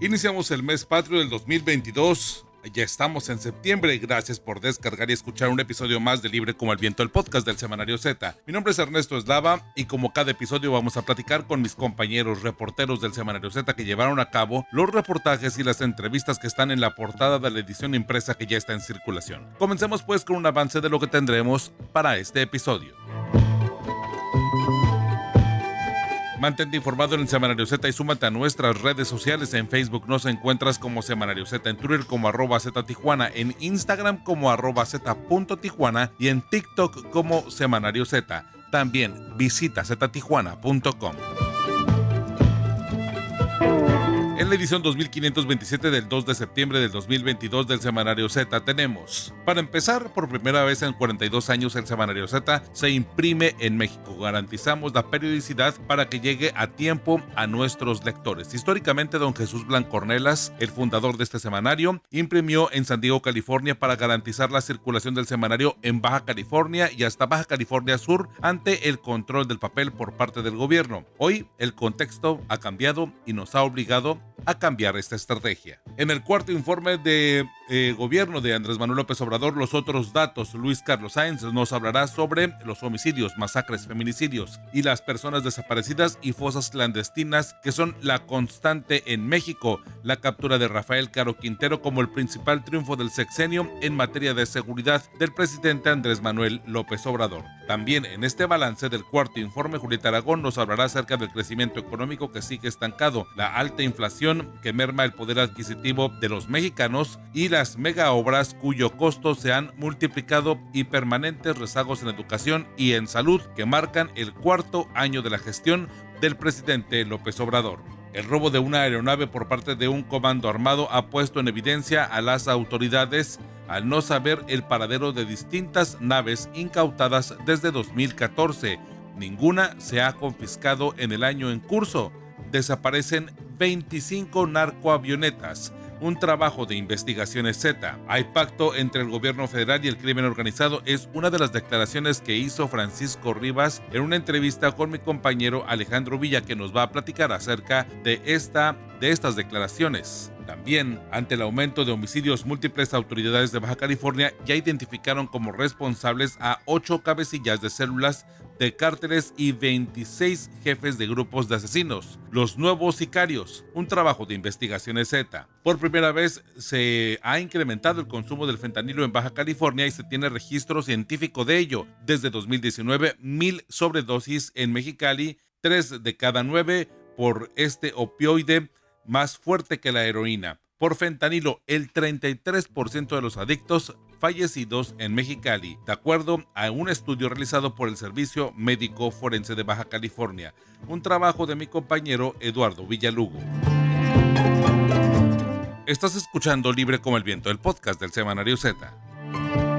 Iniciamos el mes patrio del 2022 ya estamos en septiembre. Gracias por descargar y escuchar un episodio más de Libre como el Viento, el podcast del Semanario Z. Mi nombre es Ernesto Eslava y como cada episodio vamos a platicar con mis compañeros reporteros del Semanario Z que llevaron a cabo los reportajes y las entrevistas que están en la portada de la edición impresa que ya está en circulación. Comencemos pues con un avance de lo que tendremos para este episodio. Mantente informado en el Semanario Z y súmate a nuestras redes sociales. En Facebook nos encuentras como Semanario Z, en Twitter como arroba Z Tijuana, en Instagram como arroba Z y en TikTok como Semanario Z. También visita ztijuana.com. En la edición 2527 del 2 de septiembre del 2022 del Semanario Z tenemos, para empezar, por primera vez en 42 años el Semanario Z se imprime en México. Garantizamos la periodicidad para que llegue a tiempo a nuestros lectores. Históricamente, don Jesús Blancornelas, el fundador de este semanario, imprimió en San Diego, California, para garantizar la circulación del semanario en Baja California y hasta Baja California Sur ante el control del papel por parte del gobierno. Hoy el contexto ha cambiado y nos ha obligado a cambiar esta estrategia. En el cuarto informe de eh, gobierno de Andrés Manuel López Obrador, los otros datos, Luis Carlos Sáenz nos hablará sobre los homicidios, masacres, feminicidios y las personas desaparecidas y fosas clandestinas que son la constante en México. La captura de Rafael Caro Quintero como el principal triunfo del sexenio en materia de seguridad del presidente Andrés Manuel López Obrador. También en este balance del cuarto informe, Julieta Aragón nos hablará acerca del crecimiento económico que sigue estancado, la alta inflación que merma el poder adquisitivo de los mexicanos y las mega obras cuyo costo se han multiplicado y permanentes rezagos en educación y en salud que marcan el cuarto año de la gestión del presidente López Obrador. El robo de una aeronave por parte de un comando armado ha puesto en evidencia a las autoridades al no saber el paradero de distintas naves incautadas desde 2014. Ninguna se ha confiscado en el año en curso. Desaparecen 25 narcoavionetas, un trabajo de investigaciones Z. Hay pacto entre el gobierno federal y el crimen organizado es una de las declaraciones que hizo Francisco Rivas en una entrevista con mi compañero Alejandro Villa que nos va a platicar acerca de esta de estas declaraciones. También, ante el aumento de homicidios múltiples, autoridades de Baja California ya identificaron como responsables a ocho cabecillas de células de cárteles y 26 jefes de grupos de asesinos. Los nuevos sicarios, un trabajo de investigaciones Z. Por primera vez se ha incrementado el consumo del fentanilo en Baja California y se tiene registro científico de ello. Desde 2019, mil sobredosis en Mexicali, tres de cada nueve por este opioide más fuerte que la heroína. Por fentanilo, el 33% de los adictos fallecidos en Mexicali, de acuerdo a un estudio realizado por el Servicio Médico Forense de Baja California, un trabajo de mi compañero Eduardo Villalugo. Estás escuchando Libre como el Viento, el podcast del Semanario Z.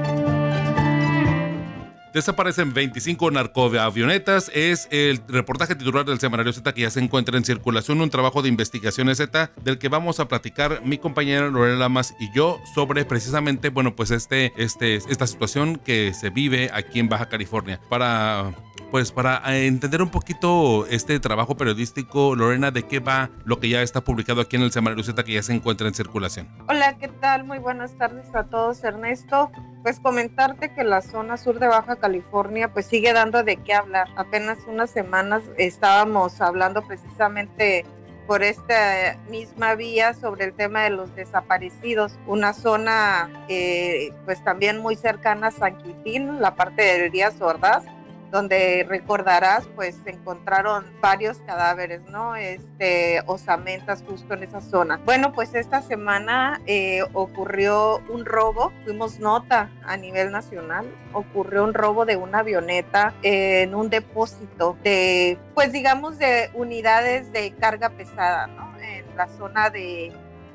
Desaparecen 25 narcoavionetas. Es el reportaje titular del semanario Z que ya se encuentra en circulación. Un trabajo de investigaciones Z del que vamos a platicar mi compañera Lorena Lamas y yo sobre precisamente, bueno, pues este, este, esta situación que se vive aquí en Baja California. Para pues para eh, entender un poquito este trabajo periodístico, Lorena, ¿de qué va lo que ya está publicado aquí en el Semanario Z que ya se encuentra en circulación? Hola, ¿qué tal? Muy buenas tardes a todos, Ernesto. Pues comentarte que la zona sur de Baja California pues sigue dando de qué hablar. Apenas unas semanas estábamos hablando precisamente por esta misma vía sobre el tema de los desaparecidos, una zona eh, pues también muy cercana a San Quintín, la parte del Díaz Ordaz, donde recordarás, pues se encontraron varios cadáveres, ¿no? Este, osamentas justo en esa zona. Bueno, pues esta semana eh, ocurrió un robo, fuimos nota a nivel nacional, ocurrió un robo de una avioneta en un depósito de, pues digamos, de unidades de carga pesada, ¿no? En la zona de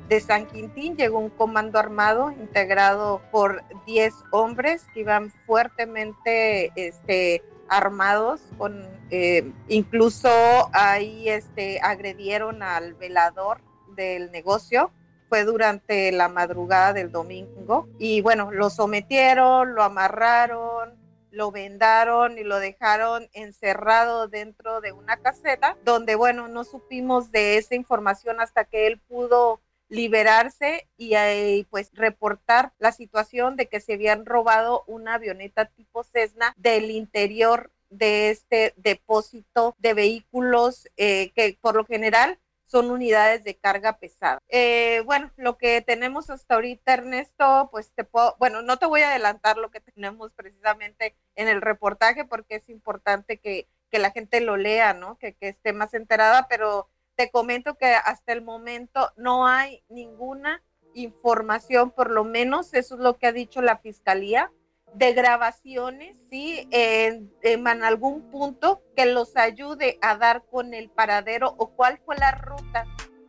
de San Quintín llegó un comando armado integrado por 10 hombres que iban fuertemente este, armados con eh, incluso ahí este agredieron al velador del negocio. Fue durante la madrugada del domingo y bueno lo sometieron lo amarraron lo vendaron y lo dejaron encerrado dentro de una caseta, donde, bueno, no supimos de esa información hasta que él pudo liberarse y, eh, pues reportar la situación de que se habían robado una avioneta tipo Cessna del interior de este depósito de vehículos eh, que por lo general son unidades de carga pesada. Eh, bueno, lo que tenemos hasta ahorita, Ernesto, pues te puedo, bueno, no te voy a adelantar lo que tenemos precisamente en el reportaje porque es importante que, que la gente lo lea, ¿no? Que, que esté más enterada, pero te comento que hasta el momento no hay ninguna información, por lo menos eso es lo que ha dicho la fiscalía, de grabaciones, ¿sí? En, en, algún punto que los ayude a dar con el paradero o cuál fue la ruta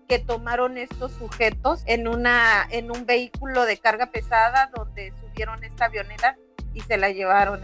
que tomaron estos sujetos en, una, en un vehículo de carga pesada donde subieron esta avioneta y se la llevaron.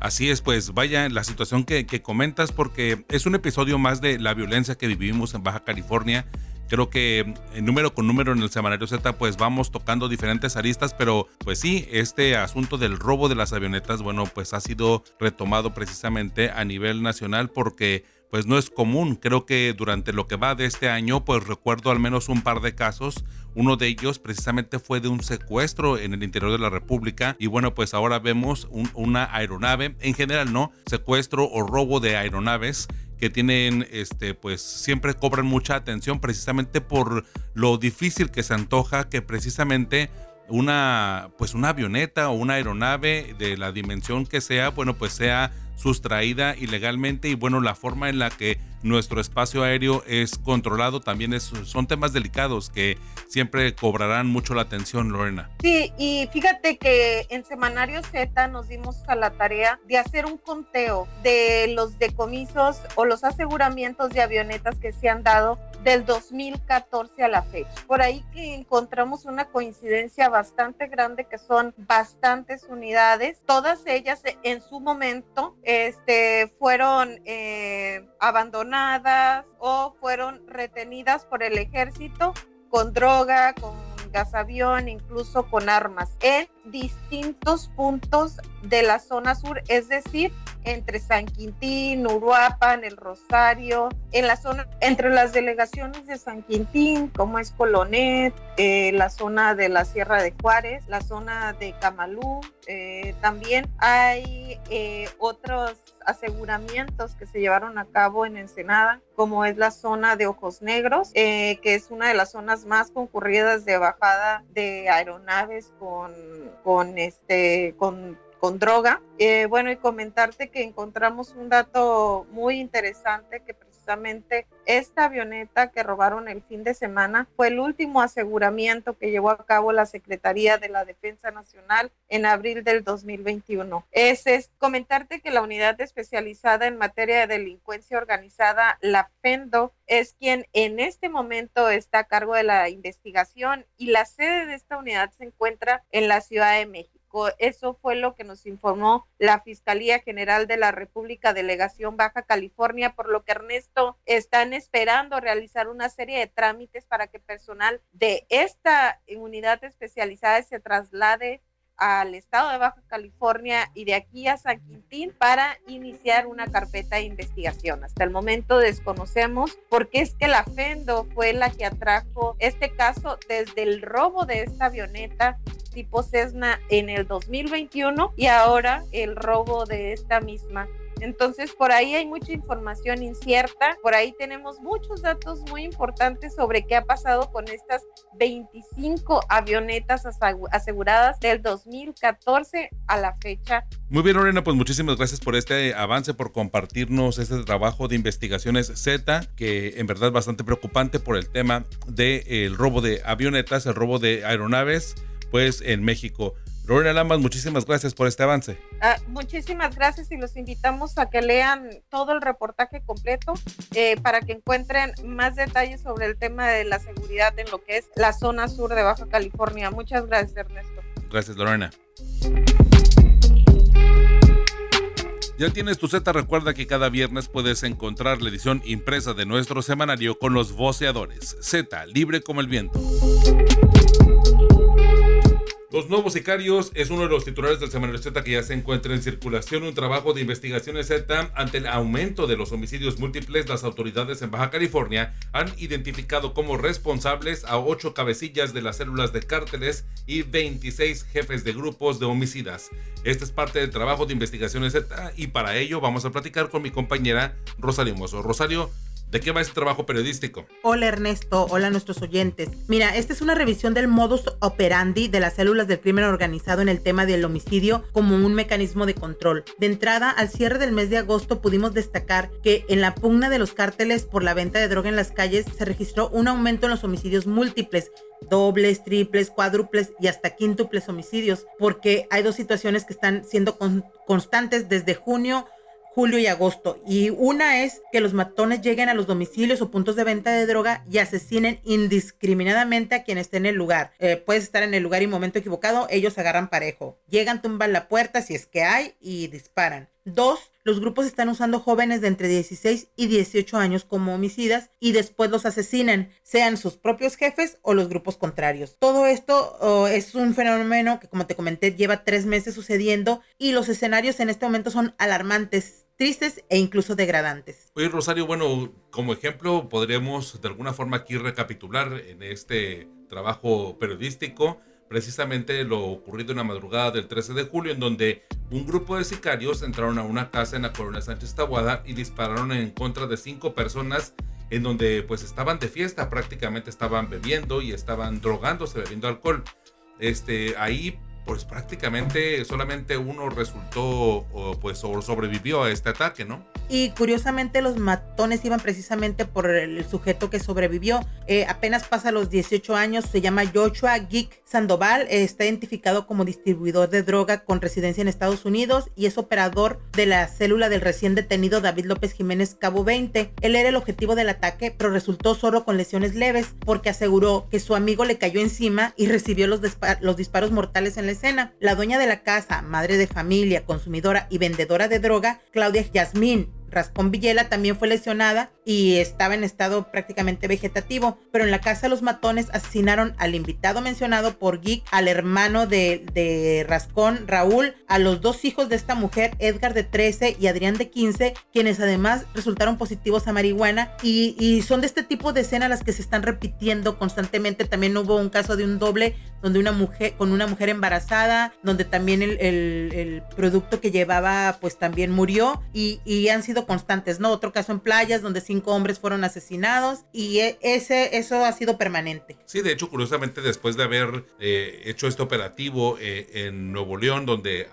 Así es, pues vaya la situación que, que comentas porque es un episodio más de la violencia que vivimos en Baja California creo que número con número en el semanario Z pues vamos tocando diferentes aristas, pero pues sí, este asunto del robo de las avionetas, bueno, pues ha sido retomado precisamente a nivel nacional porque pues no es común. Creo que durante lo que va de este año, pues recuerdo al menos un par de casos. Uno de ellos precisamente fue de un secuestro en el interior de la República. Y bueno, pues ahora vemos una aeronave, en general no, secuestro o robo de aeronaves que tienen, este, pues siempre cobran mucha atención precisamente por lo difícil que se antoja que precisamente una, pues una avioneta o una aeronave de la dimensión que sea, bueno, pues sea sustraída ilegalmente y bueno, la forma en la que nuestro espacio aéreo es controlado también es, son temas delicados que siempre cobrarán mucho la atención, Lorena. Sí, y fíjate que en Semanario Z nos dimos a la tarea de hacer un conteo de los decomisos o los aseguramientos de avionetas que se han dado del 2014 a la fecha. Por ahí que encontramos una coincidencia bastante grande que son bastantes unidades, todas ellas en su momento este, fueron eh, abandonadas o fueron retenidas por el ejército con droga, con gasavión, incluso con armas, en distintos puntos de la zona sur, es decir, entre San Quintín, Uruapan, El Rosario, en la zona, entre las delegaciones de San Quintín, como es Colonet, eh, la zona de la Sierra de Juárez, la zona de Camalú, eh, también hay eh, otros aseguramientos que se llevaron a cabo en Ensenada, como es la zona de Ojos Negros, que es una de las zonas más concurridas de bajada de aeronaves con, con, este, con con droga. Eh, bueno, y comentarte que encontramos un dato muy interesante que precisamente esta avioneta que robaron el fin de semana fue el último aseguramiento que llevó a cabo la Secretaría de la Defensa Nacional en abril del 2021. Es, es comentarte que la unidad especializada en materia de delincuencia organizada, la FENDO, es quien en este momento está a cargo de la investigación y la sede de esta unidad se encuentra en la Ciudad de México. Eso fue lo que nos informó la Fiscalía General de la República Delegación Baja California, por lo que Ernesto están esperando realizar una serie de trámites para que personal de esta unidad especializada se traslade al estado de Baja California y de aquí a San Quintín para iniciar una carpeta de investigación. Hasta el momento desconocemos por qué es que la FENDO fue la que atrajo este caso desde el robo de esta avioneta tipo Cessna en el 2021 y ahora el robo de esta misma entonces, por ahí hay mucha información incierta, por ahí tenemos muchos datos muy importantes sobre qué ha pasado con estas 25 avionetas aseguradas del 2014 a la fecha. Muy bien, Lorena, pues muchísimas gracias por este avance, por compartirnos este trabajo de investigaciones Z, que en verdad es bastante preocupante por el tema del robo de avionetas, el robo de aeronaves, pues en México. Lorena Lamas, muchísimas gracias por este avance. Ah, muchísimas gracias y los invitamos a que lean todo el reportaje completo eh, para que encuentren más detalles sobre el tema de la seguridad en lo que es la zona sur de Baja California. Muchas gracias, Ernesto. Gracias, Lorena. Ya tienes tu Z, recuerda que cada viernes puedes encontrar la edición impresa de nuestro semanario con los voceadores. Z, libre como el viento. Los nuevos sicarios es uno de los titulares del semanario Z que ya se encuentra en circulación. Un trabajo de investigaciones Z ante el aumento de los homicidios múltiples. Las autoridades en Baja California han identificado como responsables a ocho cabecillas de las células de cárteles y 26 jefes de grupos de homicidas. Este es parte del trabajo de investigaciones Z y para ello vamos a platicar con mi compañera Rosario Mozo. Rosario, ¿De qué va este trabajo periodístico? Hola Ernesto, hola a nuestros oyentes. Mira, esta es una revisión del modus operandi de las células del crimen organizado en el tema del homicidio como un mecanismo de control. De entrada, al cierre del mes de agosto pudimos destacar que en la pugna de los cárteles por la venta de droga en las calles se registró un aumento en los homicidios múltiples, dobles, triples, cuádruples y hasta quíntuples homicidios, porque hay dos situaciones que están siendo constantes desde junio julio y agosto. Y una es que los matones lleguen a los domicilios o puntos de venta de droga y asesinen indiscriminadamente a quien esté en el lugar. Eh, puedes estar en el lugar y momento equivocado, ellos agarran parejo. Llegan, tumban la puerta si es que hay y disparan. Dos, los grupos están usando jóvenes de entre 16 y 18 años como homicidas y después los asesinan, sean sus propios jefes o los grupos contrarios. Todo esto oh, es un fenómeno que, como te comenté, lleva tres meses sucediendo y los escenarios en este momento son alarmantes tristes e incluso degradantes. Oye, Rosario, bueno, como ejemplo, podríamos de alguna forma aquí recapitular en este trabajo periodístico precisamente lo ocurrido en la madrugada del 13 de julio, en donde un grupo de sicarios entraron a una casa en la colonia Sánchez Tabuada y dispararon en contra de cinco personas en donde pues estaban de fiesta, prácticamente estaban bebiendo y estaban drogándose, bebiendo alcohol. Este, ahí pues prácticamente solamente uno resultó pues sobrevivió a este ataque, ¿no? Y curiosamente los matones iban precisamente por el sujeto que sobrevivió. Eh, apenas pasa los 18 años, se llama Joshua Geek Sandoval, está identificado como distribuidor de droga con residencia en Estados Unidos y es operador de la célula del recién detenido David López Jiménez Cabo 20. Él era el objetivo del ataque, pero resultó solo con lesiones leves porque aseguró que su amigo le cayó encima y recibió los, los disparos mortales en la escena. La dueña de la casa, madre de familia, consumidora y vendedora de droga, Claudia Yasmín Rascón Villela también fue lesionada y estaba en estado prácticamente vegetativo, pero en la casa los matones asesinaron al invitado mencionado por Geek, al hermano de, de Rascón, Raúl, a los dos hijos de esta mujer, Edgar de 13 y Adrián de 15, quienes además resultaron positivos a marihuana y, son de este tipo de escenas las que se están repitiendo constantemente. También hubo un caso de un doble donde una mujer, con una mujer embarazada, donde también el, el, producto que llevaba pues también murió y, y han sido constantes, ¿no? Otro caso en playas donde cinco hombres fueron asesinados y e, ese, eso ha sido permanente. Sí, de hecho, curiosamente, después de haber eh, hecho este operativo eh, en Nuevo León, donde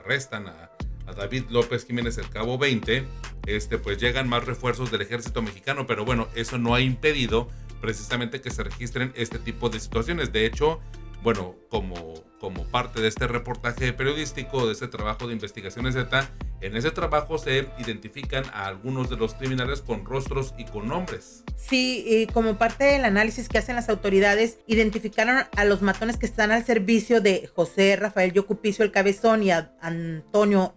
arrestan a, David López Jiménez el Cabo 20, este, pues llegan más refuerzos del ejército mexicano, pero bueno, eso no ha impedido precisamente que se registren este tipo de situaciones. De hecho, bueno, como, como parte de este reportaje periodístico, de este trabajo de investigaciones Z, en ese trabajo se identifican a algunos de los criminales con rostros y con nombres. Sí, y como parte del análisis que hacen las autoridades, identificaron a los matones que están al servicio de José Rafael Yocupicio el Cabezón y a Antonio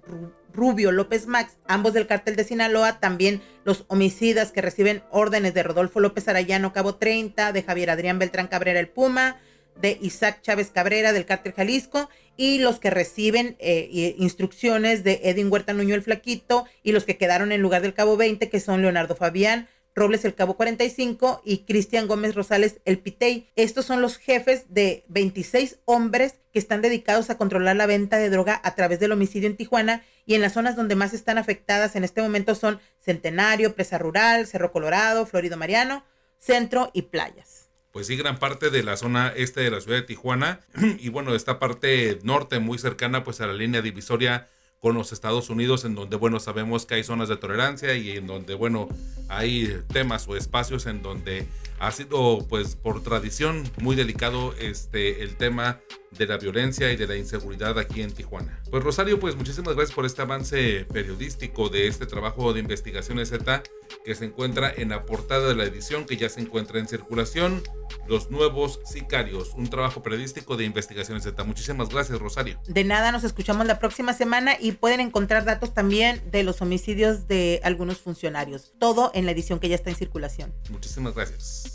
Rubio López Max, ambos del cártel de Sinaloa, también los homicidas que reciben órdenes de Rodolfo López Arayano Cabo 30, de Javier Adrián Beltrán Cabrera el Puma, de Isaac Chávez Cabrera del Cártel Jalisco y los que reciben eh, instrucciones de Edwin Huerta Nuño el Flaquito y los que quedaron en lugar del Cabo 20 que son Leonardo Fabián, Robles el Cabo 45 y Cristian Gómez Rosales el Pitey. Estos son los jefes de 26 hombres que están dedicados a controlar la venta de droga a través del homicidio en Tijuana y en las zonas donde más están afectadas en este momento son Centenario, Presa Rural, Cerro Colorado, Florido Mariano, Centro y Playas pues sí, gran parte de la zona este de la ciudad de Tijuana. Y bueno, esta parte norte muy cercana pues a la línea divisoria con los Estados Unidos en donde bueno sabemos que hay zonas de tolerancia y en donde bueno hay temas o espacios en donde ha sido pues por tradición muy delicado este el tema de la violencia y de la inseguridad aquí en Tijuana. Pues Rosario, pues muchísimas gracias por este avance periodístico de este trabajo de investigación Z que se encuentra en la portada de la edición que ya se encuentra en circulación, Los Nuevos Sicarios, un trabajo periodístico de investigación Z. Muchísimas gracias, Rosario. De nada, nos escuchamos la próxima semana y pueden encontrar datos también de los homicidios de algunos funcionarios. Todo en la edición que ya está en circulación. Muchísimas gracias.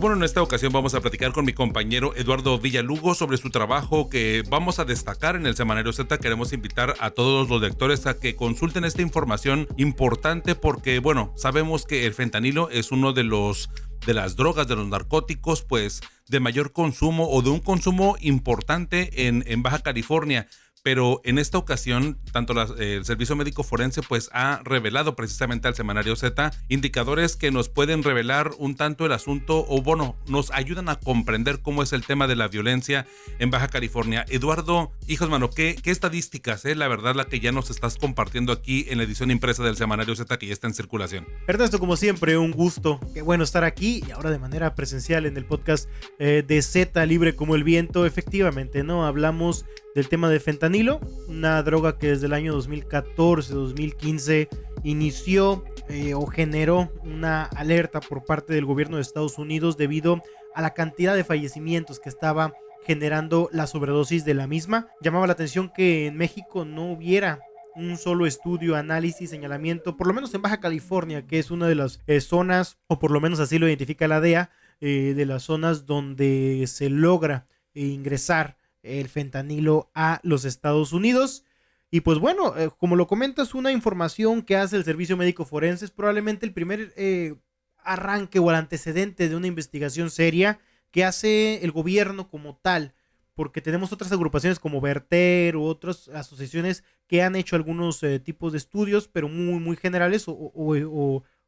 Bueno, en esta ocasión vamos a platicar con mi compañero Eduardo Villalugo sobre su trabajo que vamos a destacar en el Semanario Z. Queremos invitar a todos los lectores a que consulten esta información importante porque, bueno, sabemos que el fentanilo es uno de los de las drogas, de los narcóticos, pues de mayor consumo o de un consumo importante en, en Baja California pero en esta ocasión, tanto el Servicio Médico Forense pues ha revelado precisamente al semanario Z indicadores que nos pueden revelar un tanto el asunto o bueno, nos ayudan a comprender cómo es el tema de la violencia en Baja California. Eduardo, hijos mano, ¿qué, qué estadísticas, eh? la verdad, la que ya nos estás compartiendo aquí en la edición impresa del semanario Z que ya está en circulación? Ernesto, como siempre, un gusto. Qué bueno estar aquí y ahora de manera presencial en el podcast eh, de Z Libre como el Viento. Efectivamente, ¿no? Hablamos del tema de fentanilo, una droga que desde el año 2014-2015 inició eh, o generó una alerta por parte del gobierno de Estados Unidos debido a la cantidad de fallecimientos que estaba generando la sobredosis de la misma. Llamaba la atención que en México no hubiera un solo estudio, análisis, señalamiento, por lo menos en Baja California, que es una de las eh, zonas, o por lo menos así lo identifica la DEA, eh, de las zonas donde se logra ingresar el fentanilo a los Estados Unidos. Y pues bueno, eh, como lo comentas, una información que hace el Servicio Médico Forense es probablemente el primer eh, arranque o el antecedente de una investigación seria que hace el gobierno como tal, porque tenemos otras agrupaciones como Verter u otras asociaciones que han hecho algunos eh, tipos de estudios, pero muy, muy generales o,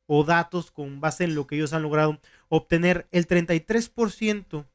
o datos con base en lo que ellos han logrado obtener. El 33%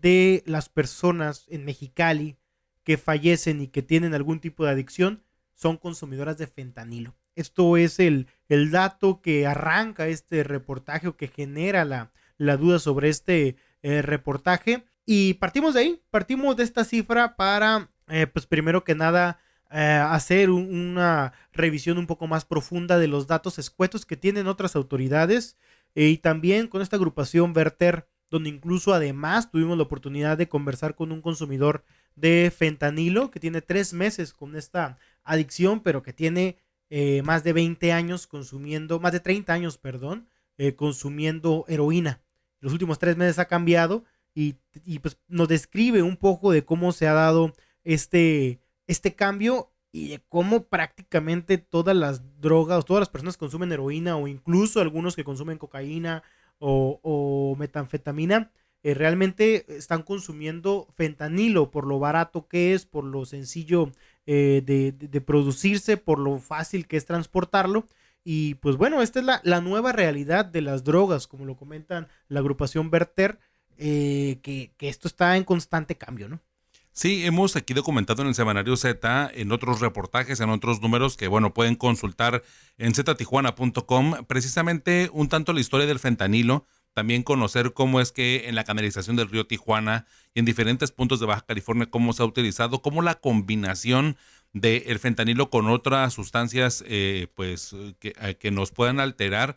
de las personas en Mexicali que fallecen y que tienen algún tipo de adicción son consumidoras de fentanilo. Esto es el, el dato que arranca este reportaje o que genera la, la duda sobre este eh, reportaje. Y partimos de ahí, partimos de esta cifra para, eh, pues primero que nada, eh, hacer una revisión un poco más profunda de los datos escuetos que tienen otras autoridades y también con esta agrupación Verter donde incluso además tuvimos la oportunidad de conversar con un consumidor de fentanilo que tiene tres meses con esta adicción, pero que tiene eh, más de 20 años consumiendo, más de 30 años, perdón, eh, consumiendo heroína. Los últimos tres meses ha cambiado y, pues nos describe un poco de cómo se ha dado este, este cambio y de cómo prácticamente todas las drogas, todas las personas consumen heroína o incluso algunos que consumen cocaína o, metanfetamina, eh, realmente están consumiendo fentanilo por lo barato que es, por lo sencillo eh, de, producirse, por lo fácil que es transportarlo. Y pues bueno, esta es la, nueva realidad de las drogas, como lo comentan la agrupación Verter, eh, que, que esto está en constante cambio, ¿no? Sí, hemos aquí documentado en el semanario Z, en otros reportajes, en otros números que, bueno, pueden consultar en ztijuana.com, precisamente un tanto la historia del fentanilo, también conocer cómo es que en la canalización del río Tijuana y en diferentes puntos de Baja California, cómo se ha utilizado, cómo la combinación del fentanilo con otras sustancias, eh, pues, que, eh, que nos puedan alterar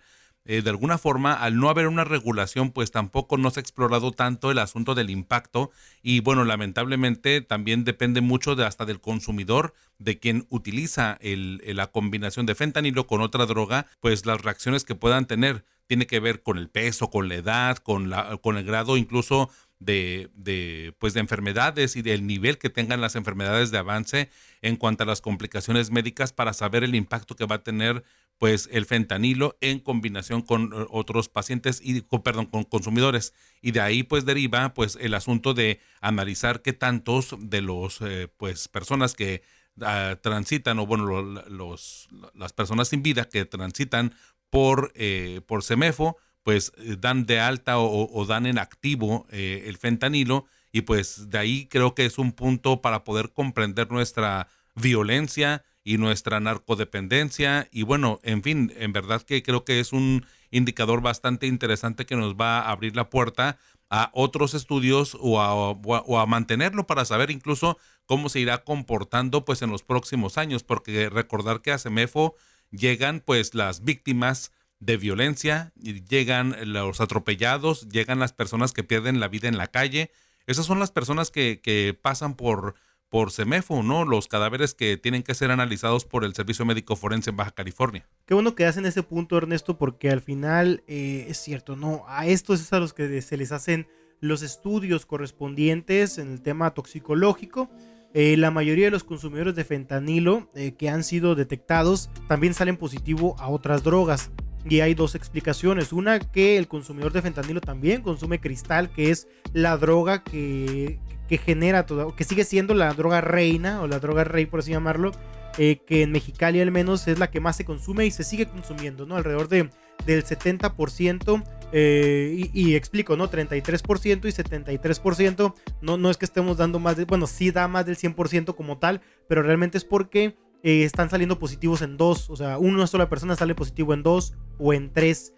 eh, de alguna forma, al no haber una regulación, pues tampoco no se ha explorado tanto el asunto del impacto. Y bueno, lamentablemente también depende mucho de hasta del consumidor, de quien utiliza el, la combinación de fentanilo con otra droga, pues las reacciones que puedan tener. Tiene que ver con el peso, con la edad, con, la, con el grado incluso de, de, pues de enfermedades y del nivel que tengan las enfermedades de avance en cuanto a las complicaciones médicas para saber el impacto que va a tener pues el fentanilo en combinación con eh, otros pacientes y perdón, con consumidores. Y de ahí pues deriva pues el asunto de analizar qué tantos de los eh, pues personas que ah, transitan o bueno los las personas sin vida que transitan por eh, por Semefo pues dan de alta o, dan en activo el fentanilo. Y pues de ahí creo que es un punto para poder comprender nuestra violencia y nuestra narcodependencia y bueno, en fin, en verdad que creo que es un indicador bastante interesante que nos va a abrir la puerta a otros estudios o a, mantenerlo para saber incluso cómo se irá comportando pues en los próximos años, porque recordar que a Semefo llegan pues las víctimas de violencia, llegan los atropellados, llegan las personas que pierden la vida en la calle. Esas son las personas que, que pasan por, por CEMEFO, ¿no? Los cadáveres que tienen que ser analizados por el Servicio Médico Forense en Baja California. Qué bueno que hacen ese punto, Ernesto, porque al final eh, es cierto, ¿no? A estos es a los que se les hacen los estudios correspondientes en el tema toxicológico. Eh, la mayoría de los consumidores de fentanilo eh, que han sido detectados también salen positivo a otras drogas. Y hay dos explicaciones. Una, que el consumidor de fentanilo también consume cristal, que es la droga que, que genera todo, que sigue siendo la droga reina o la droga rey, por así llamarlo, eh, que en Mexicali al menos es la que más se consume y se sigue consumiendo, ¿no? Alrededor de, del 70%. Eh, y, explico, ¿no? 33% y 73%. No, no es que estemos dando más de. Bueno, sí da más del 100% como tal, pero realmente es porque eh, están saliendo positivos en dos. O sea, una sola persona sale positivo en dos o en tres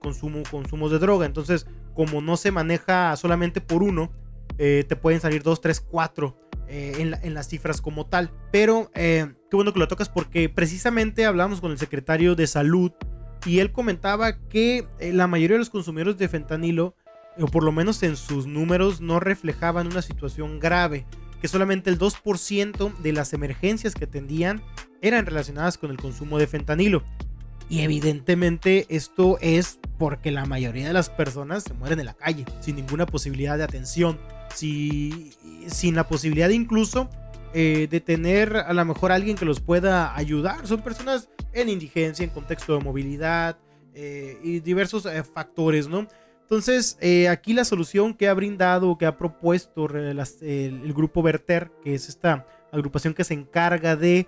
consumo, consumos de droga. Entonces, como no se maneja solamente por uno, te pueden salir dos, tres, cuatro. En, en, las cifras como tal. Pero qué bueno que lo tocas porque precisamente hablamos con el secretario de salud y él comentaba que eh, la mayoría de los consumidores de fentanilo, o por lo menos en sus números, no reflejaban una situación grave, que solamente el 2% de las emergencias que atendían eran relacionadas con el consumo de fentanilo. Y evidentemente esto es porque la mayoría de las personas se mueren en la calle, sin ninguna posibilidad de atención, sin la posibilidad incluso eh, de tener a lo mejor alguien que los pueda ayudar. Son personas en indigencia, en contexto de movilidad eh, y diversos eh, factores, ¿no? Entonces, aquí la solución que ha brindado, que ha propuesto el, grupo Verter, que es esta agrupación que se encarga de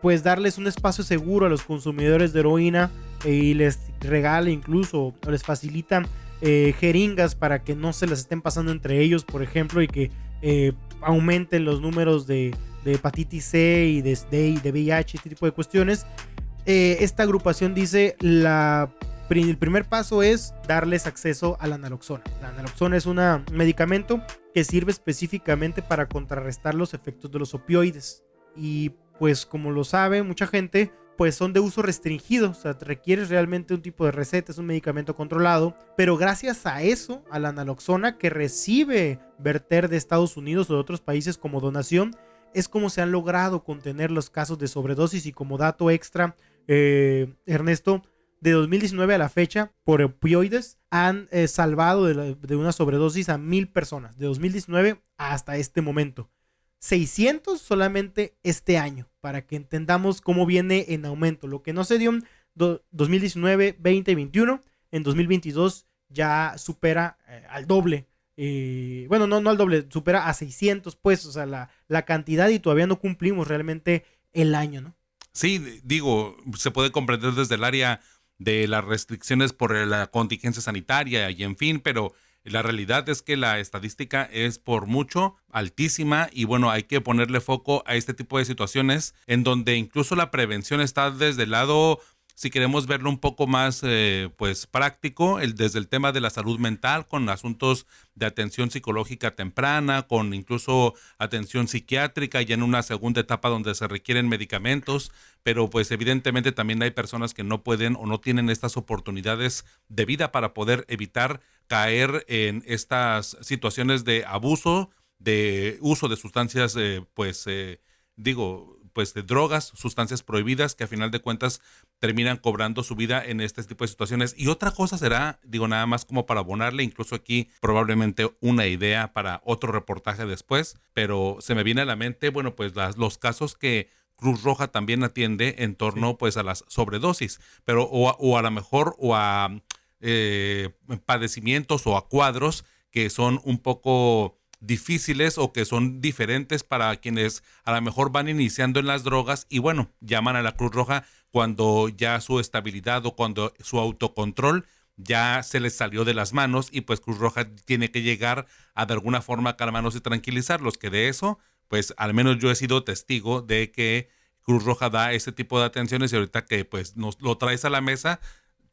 pues darles un espacio seguro a los consumidores de heroína y les regala incluso o les facilita jeringas para que no se las estén pasando entre ellos, por ejemplo, y que eh, aumenten los números de, hepatitis C y de, de, VIH, este tipo de cuestiones. Eh, esta agrupación dice la el primer paso es darles acceso a la naloxona. La naloxona es un medicamento que sirve específicamente para contrarrestar los efectos de los opioides. Y pues como lo sabe mucha gente, pues son de uso restringido, o sea, requieres realmente un tipo de receta, es un medicamento controlado, pero gracias a eso, a la naloxona que recibe Verter de Estados Unidos o de otros países como donación, es como se han logrado contener los casos de sobredosis. Y como dato extra, eh, Ernesto, de 2019 a la fecha, por opioides, han eh, salvado de, de una sobredosis a mil personas, de 2019 hasta este momento. 600 solamente este año, para que entendamos cómo viene en aumento. Lo que no se dio en 2019, 20 y 21, en 2022 ya supera eh, al doble. Eh, bueno, no, no al doble, supera a 600, pues, o sea, la, la cantidad y todavía no cumplimos realmente el año, ¿no? Sí, digo, se puede comprender desde el área de las restricciones por la contingencia sanitaria y en fin, pero la realidad es que la estadística es por mucho altísima y bueno, hay que ponerle foco a este tipo de situaciones en donde incluso la prevención está desde el lado si queremos verlo un poco más eh, pues práctico, el, desde el tema de la salud mental, con asuntos de atención psicológica temprana, con incluso atención psiquiátrica y en una segunda etapa donde se requieren medicamentos, pero pues evidentemente también hay personas que no pueden o no tienen estas oportunidades de vida para poder evitar caer en estas situaciones de abuso, de uso de sustancias, eh, pues eh, digo, pues de drogas, sustancias prohibidas que a final de cuentas terminan cobrando su vida en este tipo de situaciones. Y otra cosa será, digo nada más como para abonarle, incluso aquí probablemente una idea para otro reportaje después, pero se me viene a la mente, bueno, pues las, los casos que Cruz Roja también atiende en torno pues a las sobredosis, pero o, o a lo mejor o a eh, padecimientos o a cuadros que son un poco difíciles o que son diferentes para quienes a lo mejor van iniciando en las drogas y bueno, llaman a la Cruz Roja cuando ya su estabilidad o cuando su autocontrol ya se les salió de las manos y pues Cruz Roja tiene que llegar a de alguna forma calmarlos y tranquilizarlos, que de eso, pues al menos yo he sido testigo de que Cruz Roja da ese tipo de atenciones y ahorita que pues nos lo traes a la mesa,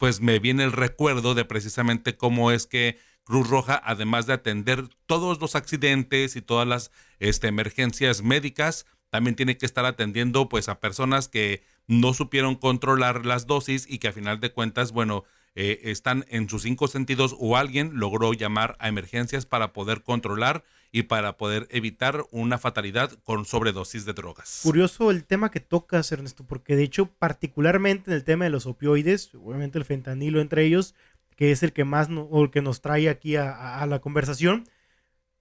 pues me viene el recuerdo de precisamente cómo es que Cruz Roja, además de atender todos los accidentes y todas las este, emergencias médicas, también tiene que estar atendiendo pues a personas que no supieron controlar las dosis y que a final de cuentas, bueno, eh, están en sus cinco sentidos o alguien logró llamar a emergencias para poder controlar y para poder evitar una fatalidad con sobredosis de drogas. Curioso el tema que tocas, Ernesto, porque de hecho, particularmente en el tema de los opioides, obviamente el fentanilo entre ellos, que es el que más o el que nos trae aquí a, la conversación,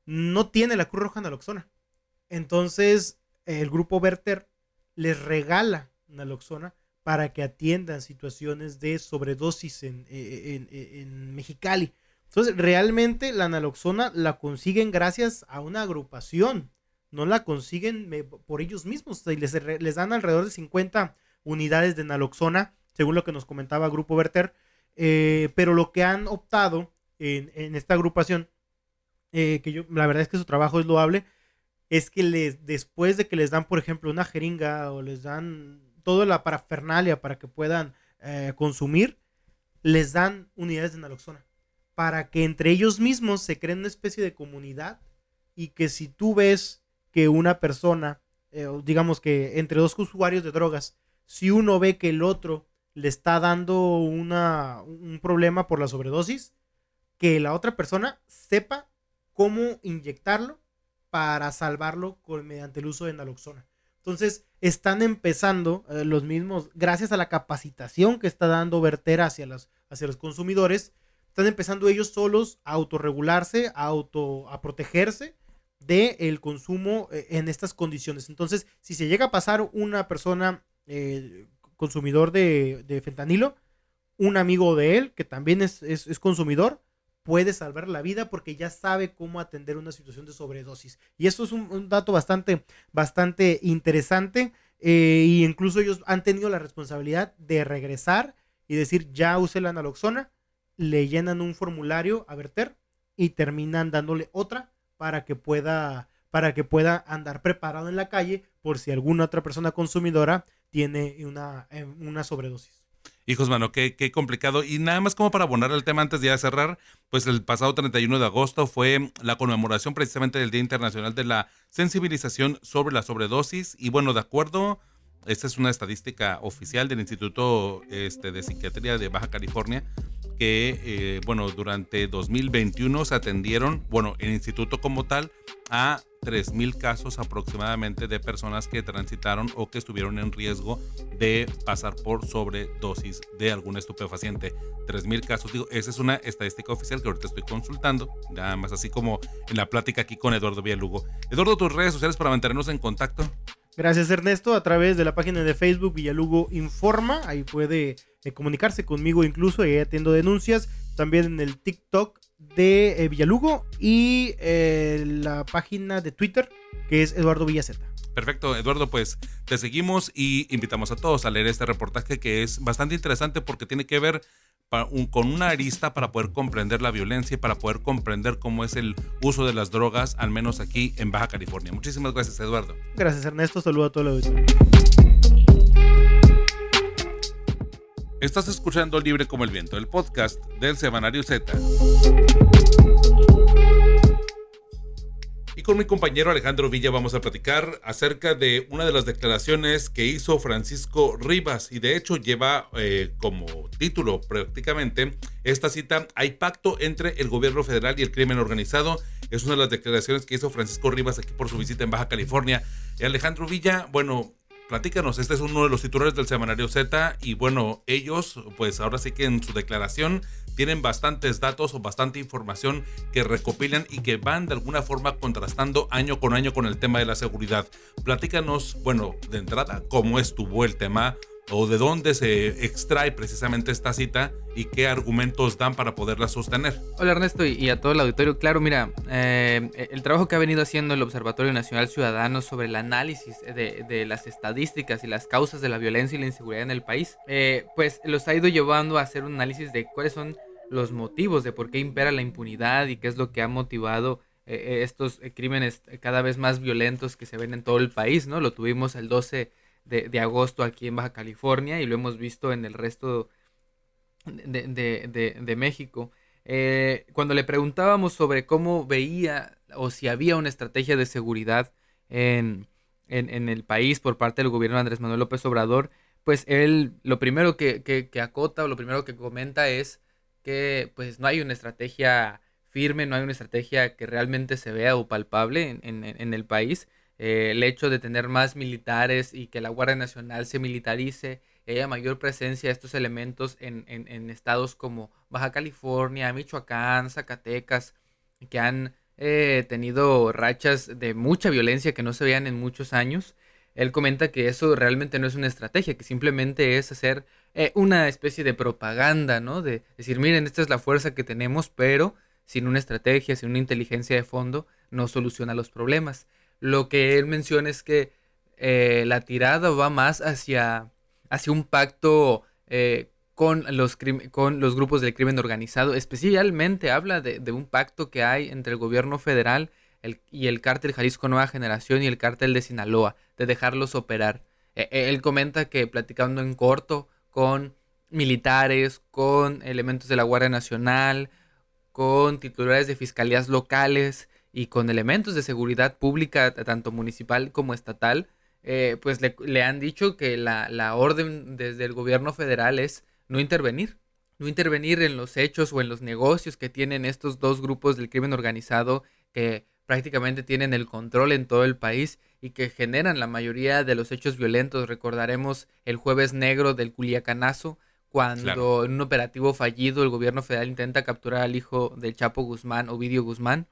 no tiene la Cruz Roja naloxona. Entonces, el grupo Werther les regala naloxona para que atiendan situaciones de sobredosis en, en Mexicali. Entonces, realmente la naloxona la consiguen gracias a una agrupación, no la consiguen por ellos mismos. les, dan alrededor de 50 unidades de naloxona, según lo que nos comentaba Grupo Verter. Eh, pero lo que han optado en, esta agrupación, eh, que yo, la verdad es que su trabajo es loable, es que les, después de que les dan, por ejemplo, una jeringa o les dan toda la parafernalia para que puedan eh, consumir, les dan unidades de naloxona para que entre ellos mismos se creen una especie de comunidad y que si tú ves que una persona, eh, digamos que entre dos usuarios de drogas, si uno ve que el otro le está dando una, un problema por la sobredosis, que la otra persona sepa cómo inyectarlo para salvarlo con, mediante el uso de naloxona. Entonces, están empezando eh, los mismos, gracias a la capacitación que está dando Verter hacia, hacia los consumidores, están empezando ellos solos a autorregularse, a, auto, a protegerse del consumo eh, en estas condiciones. Entonces, si se llega a pasar una persona eh, consumidor de, fentanilo, un amigo de él, que también es, consumidor, puede salvar la vida porque ya sabe cómo atender una situación de sobredosis. Y eso es un, dato bastante, bastante interesante. e incluso ellos han tenido la responsabilidad de regresar y decir, ya use la naloxona, le llenan un formulario a Verter y terminan dándole otra para que pueda para que pueda andar preparado en la calle por si alguna otra persona consumidora tiene una, eh, una sobredosis. Hijos, mano, qué, complicado. Y nada más como para abonar el tema antes de ya cerrar, pues el pasado 31 de agosto fue la conmemoración precisamente del Día Internacional de la Sensibilización sobre la Sobredosis. Y bueno, de acuerdo, esta es una estadística oficial del Instituto este, de Psiquiatría de Baja California, que, eh, bueno, durante 2021 se atendieron, bueno, el instituto como tal, a 3.000 casos aproximadamente de personas que transitaron o que estuvieron en riesgo de pasar por sobredosis de algún estupefaciente. 3.000 casos, digo, esa es una estadística oficial que ahorita estoy consultando, nada más así como en la plática aquí con Eduardo Villalugo. Eduardo, tus redes sociales para mantenernos en contacto. Gracias Ernesto, a través de la página de Facebook Villalugo Informa, ahí puede eh, comunicarse conmigo incluso, y atiendo denuncias, también en el TikTok de eh, Villalugo y eh, la página de Twitter que es Eduardo Villaceta. Perfecto, Eduardo, pues te seguimos y invitamos a todos a leer este reportaje que es bastante interesante porque tiene que ver con una arista para poder comprender la violencia y para poder comprender cómo es el uso de las drogas, al menos aquí en Baja California. Muchísimas gracias, Eduardo. Gracias, Ernesto. Saludo a todo el Estás escuchando Libre como el Viento, el podcast del Semanario Z. Y con mi compañero Alejandro Villa vamos a platicar acerca de una de las declaraciones que hizo Francisco Rivas y de hecho lleva eh, como título prácticamente esta cita, hay pacto entre el gobierno federal y el crimen organizado. Es una de las declaraciones que hizo Francisco Rivas aquí por su visita en Baja California. Y Alejandro Villa, bueno, platícanos, este es uno de los titulares del semanario Z y bueno, ellos pues ahora sí que en su declaración tienen bastantes datos o bastante información que recopilan y que van de alguna forma contrastando año con año con el tema de la seguridad. Platícanos, bueno, de entrada, cómo estuvo el tema o de dónde se extrae precisamente esta cita y qué argumentos dan para poderla sostener. Hola Ernesto y, a todo el auditorio. Claro, mira, eh, el trabajo que ha venido haciendo el Observatorio Nacional Ciudadano sobre el análisis de, las estadísticas y las causas de la violencia y la inseguridad en el país, eh, pues los ha ido llevando a hacer un análisis de cuáles son los motivos de por qué impera la impunidad y qué es lo que ha motivado eh, estos crímenes cada vez más violentos que se ven en todo el país, ¿no? Lo tuvimos el 12 de, agosto aquí en Baja California y lo hemos visto en el resto de, México. Eh, cuando le preguntábamos sobre cómo veía o si había una estrategia de seguridad en, el país por parte del gobierno de Andrés Manuel López Obrador, pues él lo primero que, que, acota o lo primero que comenta es que pues no hay una estrategia firme, no hay una estrategia que realmente se vea o palpable en, el país. Eh, el hecho de tener más militares y que la Guardia Nacional se militarice, haya mayor presencia de estos elementos en, en, estados como Baja California, Michoacán, Zacatecas, que han eh, tenido rachas de mucha violencia que no se veían en muchos años. Él comenta que eso realmente no es una estrategia, que simplemente es hacer eh, una especie de propaganda, ¿no? De decir, miren, esta es la fuerza que tenemos, pero sin una estrategia, sin una inteligencia de fondo, no soluciona los problemas. Lo que él menciona es que eh, la tirada va más hacia, hacia un pacto eh, con, los con los grupos del crimen organizado. Especialmente habla de, un pacto que hay entre el gobierno federal y el cártel Jalisco Nueva Generación y el cártel de Sinaloa, de dejarlos operar. E, e, él comenta que platicando en corto con militares, con elementos de la Guardia Nacional, con titulares de fiscalías locales y con elementos de seguridad pública, tanto municipal como estatal, eh, pues le, han dicho que la, la orden desde el gobierno federal es no intervenir, no intervenir en los hechos o en los negocios que tienen estos dos grupos del crimen organizado que prácticamente tienen el control en todo el país y que generan la mayoría de los hechos violentos. Recordaremos el jueves negro del Culiacanazo, cuando en un operativo fallido el gobierno federal intenta capturar al hijo del Chapo Guzmán, Ovidio Guzmán,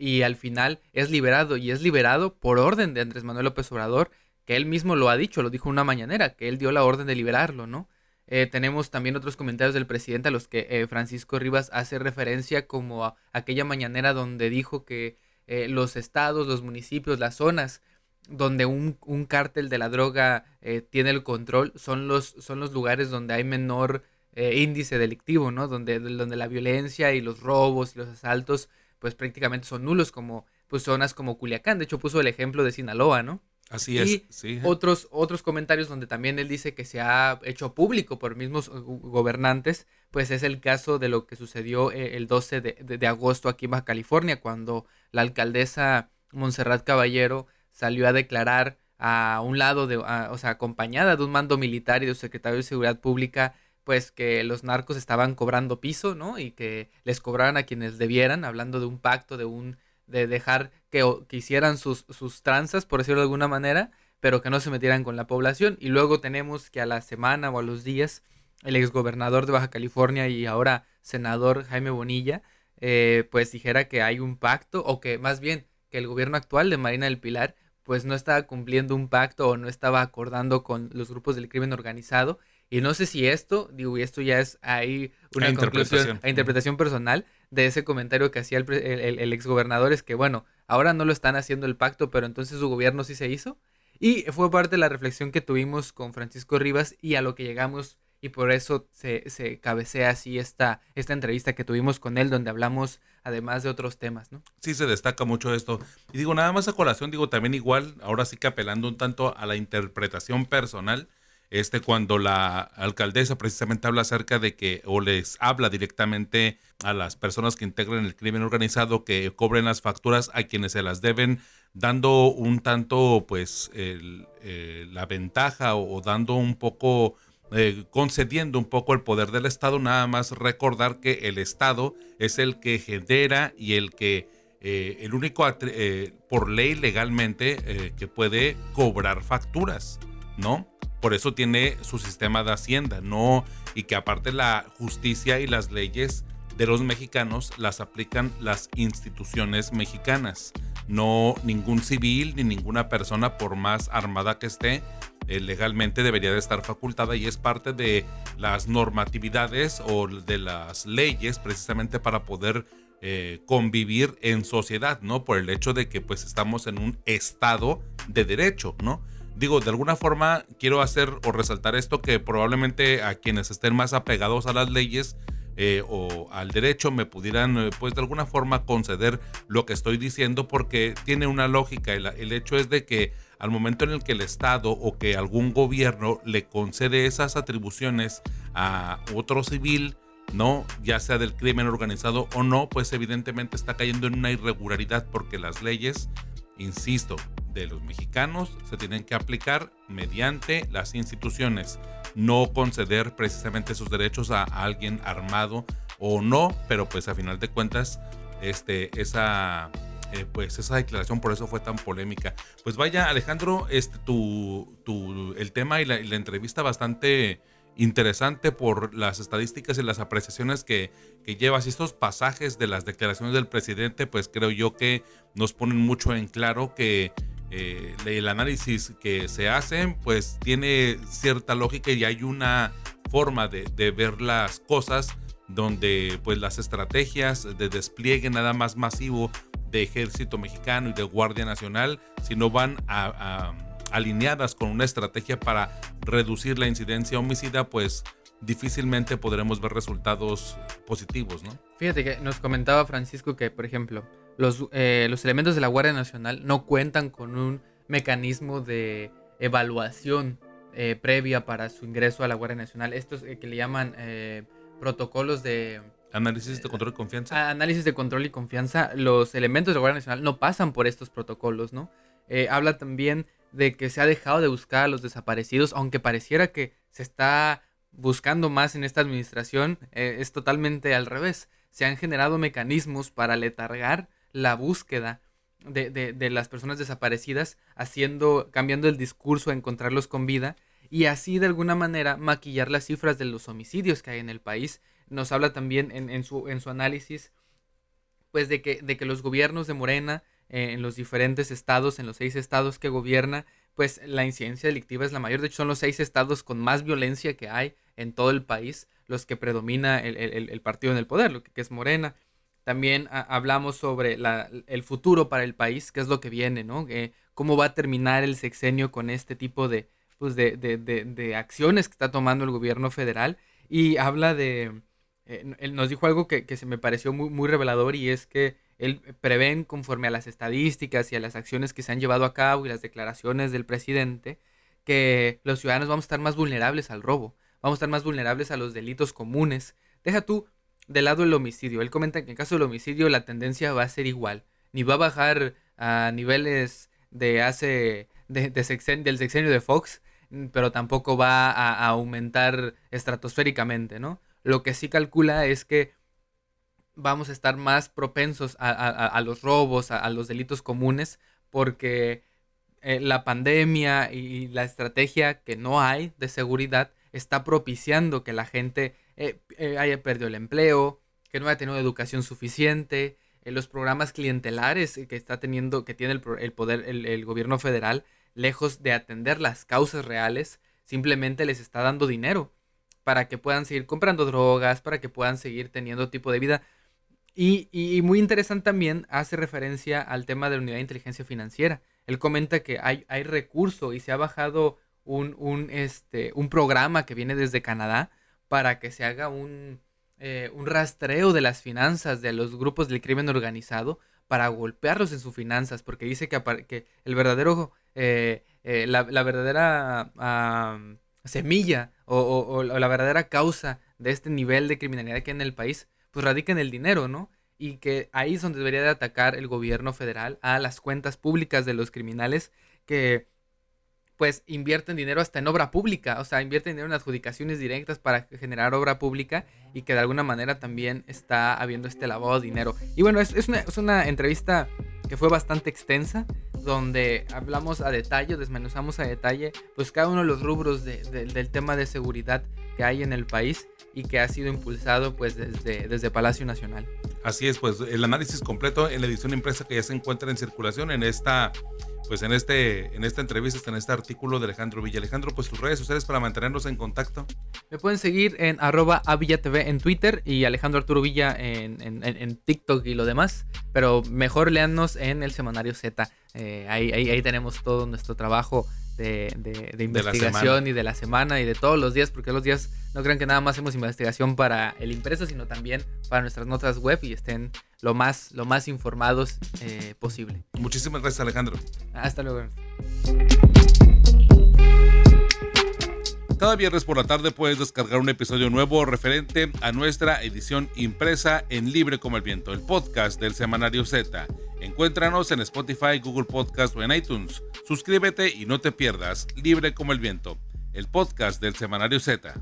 y al final es liberado, y es liberado por orden de Andrés Manuel López Obrador, que él mismo lo ha dicho, lo dijo una mañanera, que él dio la orden de liberarlo, ¿no? Eh, tenemos también otros comentarios del presidente a los que eh, Francisco Rivas hace referencia como a aquella mañanera donde dijo que eh, los estados, los municipios, las zonas donde un, un cártel de la droga eh, tiene el control son los, son los lugares donde hay menor índice delictivo, ¿no? Donde, donde la violencia y los robos y los asaltos pues prácticamente son nulos como pues zonas como Culiacán. De hecho puso el ejemplo de Sinaloa, ¿no? Así es. Y sí. otros, otros comentarios donde también él dice que se ha hecho público por mismos gobernantes pues es el caso de lo que sucedió eh, el 12 de, agosto aquí en Baja California, cuando la alcaldesa Montserrat Caballero salió a declarar a un lado, de, o sea, acompañada de un mando militar y de un secretario de Seguridad Pública, pues que los narcos estaban cobrando piso, ¿no? Y que les cobraran a quienes debieran, hablando de un pacto, de un de dejar que, que hicieran sus, sus tranzas, por decirlo de alguna manera, pero que no se metieran con la población. Y luego tenemos que a la semana o a los días el exgobernador de Baja California y ahora senador Jaime Bonilla, eh, pues dijera que hay un pacto, o que más bien que el gobierno actual de Marina del Pilar, pues no estaba cumpliendo un pacto o no estaba acordando con los grupos del crimen organizado. Y no sé si esto, digo, y esto ya es ahí una interpretación. interpretación personal de ese comentario que hacía el, el, el exgobernador, es que bueno, ahora no lo están haciendo el pacto, pero entonces su gobierno sí se hizo. Y fue parte de la reflexión que tuvimos con Francisco Rivas y a lo que llegamos y por eso se, se, cabecea así esta, esta entrevista que tuvimos con él, donde hablamos además de otros temas, ¿no? Sí, se destaca mucho esto. Y digo, nada más a colación, digo, también igual, ahora sí que apelando un tanto a la interpretación personal, este cuando la alcaldesa precisamente habla acerca de que o les habla directamente a las personas que integran el crimen organizado que cobren las facturas a quienes se las deben dando un tanto pues eh, la ventaja o dando un poco eh, concediendo un poco el poder del Estado, nada más recordar que el Estado es el que genera y el que, eh, el único, eh, por ley legalmente, que puede cobrar facturas, ¿no? Por eso tiene su sistema de hacienda, ¿no? Y que aparte la justicia y las leyes de los mexicanos las aplican las instituciones mexicanas. No ningún civil ni ninguna persona, por más armada que esté, eh, legalmente debería de estar facultada y es parte de las normatividades o de las leyes precisamente para poder eh, convivir en sociedad, ¿no? Por el hecho de que pues estamos en un estado de derecho, ¿no? Digo, de alguna forma quiero hacer o resaltar esto que probablemente a quienes estén más apegados a las leyes eh, o al derecho me pudieran pues de alguna forma conceder lo que estoy diciendo porque tiene una lógica. el hecho es de que al momento en el que el Estado o que algún gobierno le concede esas atribuciones a otro civil, no, ya sea del crimen organizado o no, pues evidentemente está cayendo en una irregularidad porque las leyes, insisto, de los mexicanos se tienen que aplicar mediante las instituciones. no conceder precisamente sus derechos a, alguien armado o no, pero pues a final de cuentas, este, esa, eh, pues esa declaración por eso fue tan polémica. Pues vaya, Alejandro, este, tu, tu, el tema y la, entrevista bastante interesante por las estadísticas y las apreciaciones que, que, llevas. Estos pasajes de las declaraciones del presidente, pues creo yo que nos ponen mucho en claro que eh, el análisis que se hace, pues tiene cierta lógica y hay una forma de, de ver las cosas donde pues las estrategias de despliegue nada más masivo de ejército mexicano y de Guardia Nacional, si no van alineadas con una estrategia para reducir la incidencia homicida, pues difícilmente podremos ver resultados positivos, ¿no? Fíjate que nos comentaba Francisco que, por ejemplo, los, eh, los elementos de la Guardia Nacional no cuentan con un mecanismo de evaluación eh, previa para su ingreso a la Guardia Nacional. Estos eh, que le llaman protocolos de... Análisis de control y confianza. Análisis de control y confianza. Los elementos de la Guardia Nacional no pasan por estos protocolos, ¿no? habla también de que se ha dejado de buscar a los desaparecidos, aunque pareciera que se está buscando más en esta administración, es totalmente al revés. Se han generado mecanismos para letargar la búsqueda de, las personas desaparecidas, haciendo, cambiando el discurso a encontrarlos con vida y así de alguna manera maquillar las cifras de los homicidios que hay en el país. Nos habla también en, su, en su análisis pues de que, de que los gobiernos de Morena eh, en los diferentes estados, en los seis estados que gobierna, pues la incidencia delictiva es la mayor. De hecho, son los seis estados con más violencia que hay en todo el país, los que predomina el, partido en el poder, lo que es Morena. También hablamos sobre el futuro para el país, qué es lo que viene, ¿no? Eh, cómo va a terminar el sexenio con este tipo de, pues de, acciones que está tomando el gobierno federal. Y habla de... Eh, él nos dijo algo que, se me pareció muy, muy revelador y es que él prevén conforme a las estadísticas y a las acciones que se han llevado a cabo y las declaraciones del presidente que los ciudadanos vamos a estar más vulnerables al robo, vamos a estar más vulnerables a los delitos comunes. Deja tú del lado del homicidio. Él comenta que en caso del homicidio la tendencia va a ser igual. Ni va a bajar a niveles de hace de, del sexenio de Fox, pero tampoco va a, aumentar estratosféricamente, ¿no? Lo que sí calcula es que vamos a estar más propensos a, los robos, a, los delitos comunes, porque eh, la pandemia y la estrategia que no hay de seguridad está propiciando que la gente eh, eh, haya perdido el empleo, que no haya tenido educación suficiente, los programas clientelares que está teniendo, que tiene el, poder, el, gobierno federal, lejos de atender las causas reales, simplemente les está dando dinero para que puedan seguir comprando drogas, para que puedan seguir teniendo tipo de vida. Y, muy interesante también hace referencia al tema de la unidad de inteligencia financiera. Él comenta que hay, hay recurso y se ha bajado un, un, este, un programa que viene desde Canadá para que se haga un, eh, un rastreo de las finanzas de los grupos del crimen organizado para golpearlos en sus finanzas, porque dice que, que el verdadero, eh, eh, la, verdadera semilla o, la verdadera causa de este nivel de criminalidad que hay en el país, pues radica en el dinero, ¿no? Y que ahí es donde debería de atacar el gobierno federal a las cuentas públicas de los criminales que pues invierten dinero hasta en obra pública, o sea, invierten dinero en adjudicaciones directas para generar obra pública y que de alguna manera también está habiendo este lavado de dinero. Y bueno, es, una, entrevista que fue bastante extensa, donde hablamos a detalle, desmenuzamos a detalle, pues cada uno de los rubros del tema de seguridad que hay en el país y que ha sido impulsado pues desde, desde Palacio Nacional. Así es, pues el análisis completo en la edición impresa que ya se encuentra en circulación en esta pues en este en esta entrevista, en este artículo de Alejandro Villa. Alejandro, pues tus redes sociales para mantenernos en contacto. Me pueden seguir en arroba avillatv en Twitter y Alejandro Arturo Villa en, TikTok y lo demás, pero mejor leannos en el Semanario Z. Eh, ahí, ahí, ahí tenemos todo nuestro trabajo de, investigación y de la semana y de todos los días, porque los días no crean que nada más hacemos investigación para el impreso, sino también para nuestras notas web y estén lo más, lo más informados eh, posible. Muchísimas gracias Alejandro. Hasta luego. Cada viernes por la tarde puedes descargar un episodio nuevo referente a nuestra edición impresa en Libre como el Viento, el podcast del Semanario Z. Encuéntranos en Spotify, Google Podcast o en iTunes. Suscríbete y no te pierdas Libre como el Viento el podcast del Semanario Z.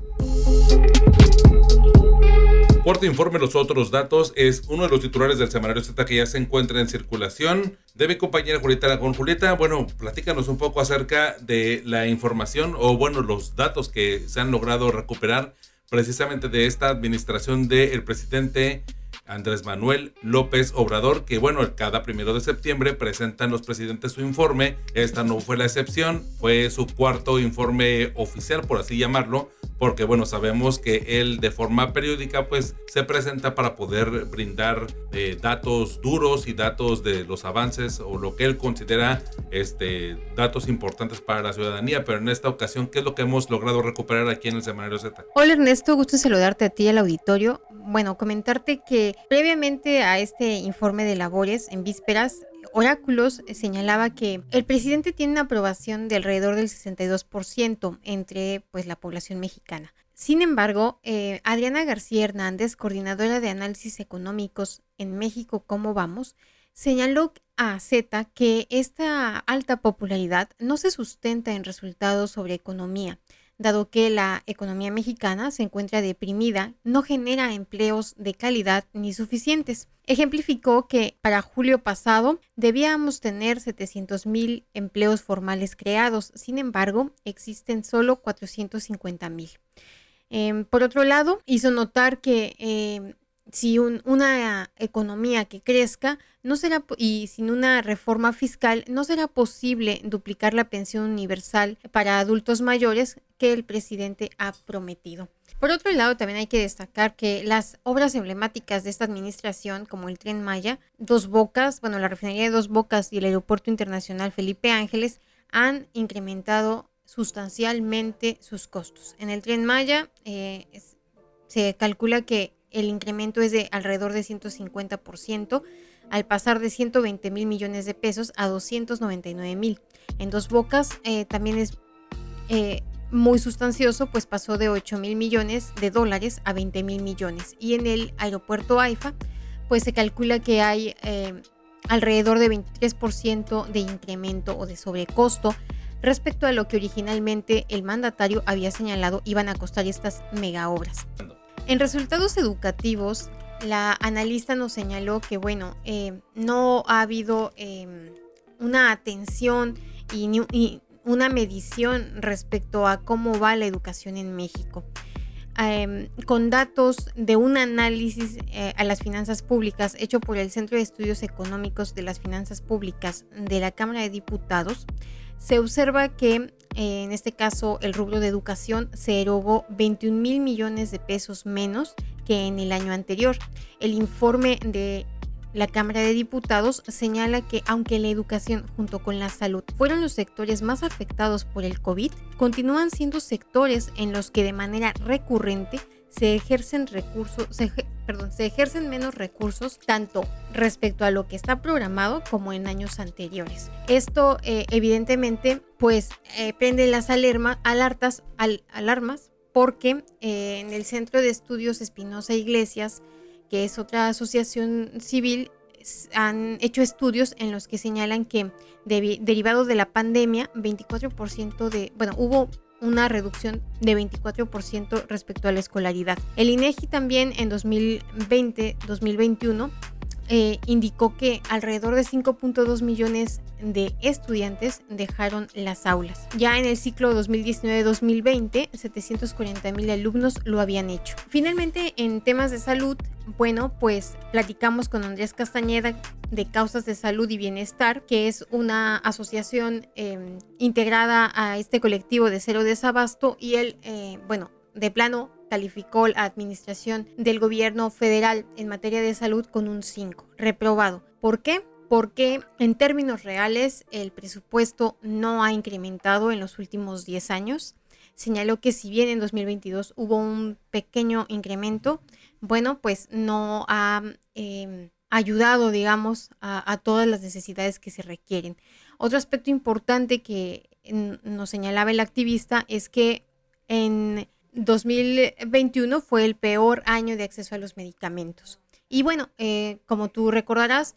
Cuarto informe, los otros datos, es uno de los titulares del Semanario Z que ya se encuentra en circulación. De mi compañera Julieta Aragón. Julieta, bueno, platícanos un poco acerca de la información o, bueno, los datos que se han logrado recuperar precisamente de esta administración del presidente Andrés Manuel López Obrador, que bueno, cada primero de septiembre presentan los presidentes su informe. Esta no fue la excepción, fue su cuarto informe oficial, por así llamarlo, porque bueno, sabemos que él de forma periódica pues se presenta para poder brindar eh, datos duros y datos de los avances o lo que él considera este, datos importantes para la ciudadanía, pero en esta ocasión, ¿qué es lo que hemos logrado recuperar aquí en el Semanario Z? Hola Ernesto, gusto saludarte a ti y al auditorio. Bueno, comentarte que Previamente a este informe de labores, en vísperas, Oráculos señalaba que el presidente tiene una aprobación de alrededor del 62% entre pues, la población mexicana. Sin embargo, eh, Adriana García Hernández, coordinadora de análisis económicos en México, ¿Cómo vamos?, señaló a Z que esta alta popularidad no se sustenta en resultados sobre economía, dado que la economía mexicana se encuentra deprimida, no genera empleos de calidad ni suficientes. Ejemplificó que para julio pasado debíamos tener 700 mil empleos formales creados, sin embargo, existen solo 450 mil. Em, por otro lado, hizo notar que em, si una economía que crezca no será y sin una reforma fiscal no será posible duplicar la pensión universal para adultos mayores que el presidente ha prometido. Por otro lado, también hay que destacar que las obras emblemáticas de esta administración, como el tren Maya, Dos Bocas, bueno, la refinería de Dos Bocas y el Aeropuerto Internacional Felipe Ángeles, han incrementado sustancialmente sus costos. En el tren Maya eh, se calcula que el incremento es de alrededor de 150%, al pasar de 120 mil millones de pesos a 299 mil. En dos bocas eh, también es eh, muy sustancioso, pues pasó de 8 mil millones de dólares a 20 mil millones. Y en el aeropuerto AIFA, pues se calcula que hay eh, alrededor de 23% de incremento o de sobrecosto respecto a lo que originalmente el mandatario había señalado iban a costar estas mega obras. En resultados educativos, la analista nos señaló que, bueno, eh, no ha habido em, una atención y, una medición respecto a cómo va la educación en México. Em, con datos de un análisis eh, a las finanzas públicas hecho por el Centro de Estudios Económicos de las Finanzas Públicas de la Cámara de Diputados, se observa que eh, en este caso el rubro de educación se erogó 21 mil millones de pesos menos que en el año anterior. El informe de la Cámara de Diputados señala que aunque la educación junto con la salud fueron los sectores más afectados por el COVID, continúan siendo sectores en los que de manera recurrente se ejercen recursos, perdón, se ejercen menos recursos tanto respecto a lo que está programado como en años anteriores. Esto eh, evidentemente pues eh, prende las alarma, alertas, alarmas porque eh, en el Centro de Estudios Espinosa Iglesias, que es otra asociación civil, han hecho estudios en los que señalan que derivado de la pandemia, 24% de, bueno, hubo una reducción de 24% respecto a la escolaridad. El INEGI también en 2020-2021 eh, indicó que alrededor de 5.2 millones de estudiantes dejaron las aulas. Ya en el ciclo 2019-2020, 740 mil alumnos lo habían hecho. Finalmente, en temas de salud, bueno, pues platicamos con Andrés Castañeda de Causas de Salud y Bienestar, que es una asociación em, integrada a este colectivo de cero desabasto y él, eh, bueno, de plano calificó la administración del gobierno federal en materia de salud con un 5, reprobado. ¿Por qué? Porque en términos reales el presupuesto no ha incrementado en los últimos 10 años. Señaló que si bien en 2022 hubo un pequeño incremento, bueno, pues no ha em, ayudado, digamos, a, a todas las necesidades que se requieren. Otro aspecto importante que nos señalaba el activista es que en 2021 fue el peor año de acceso a los medicamentos. Y bueno, eh, como tú recordarás,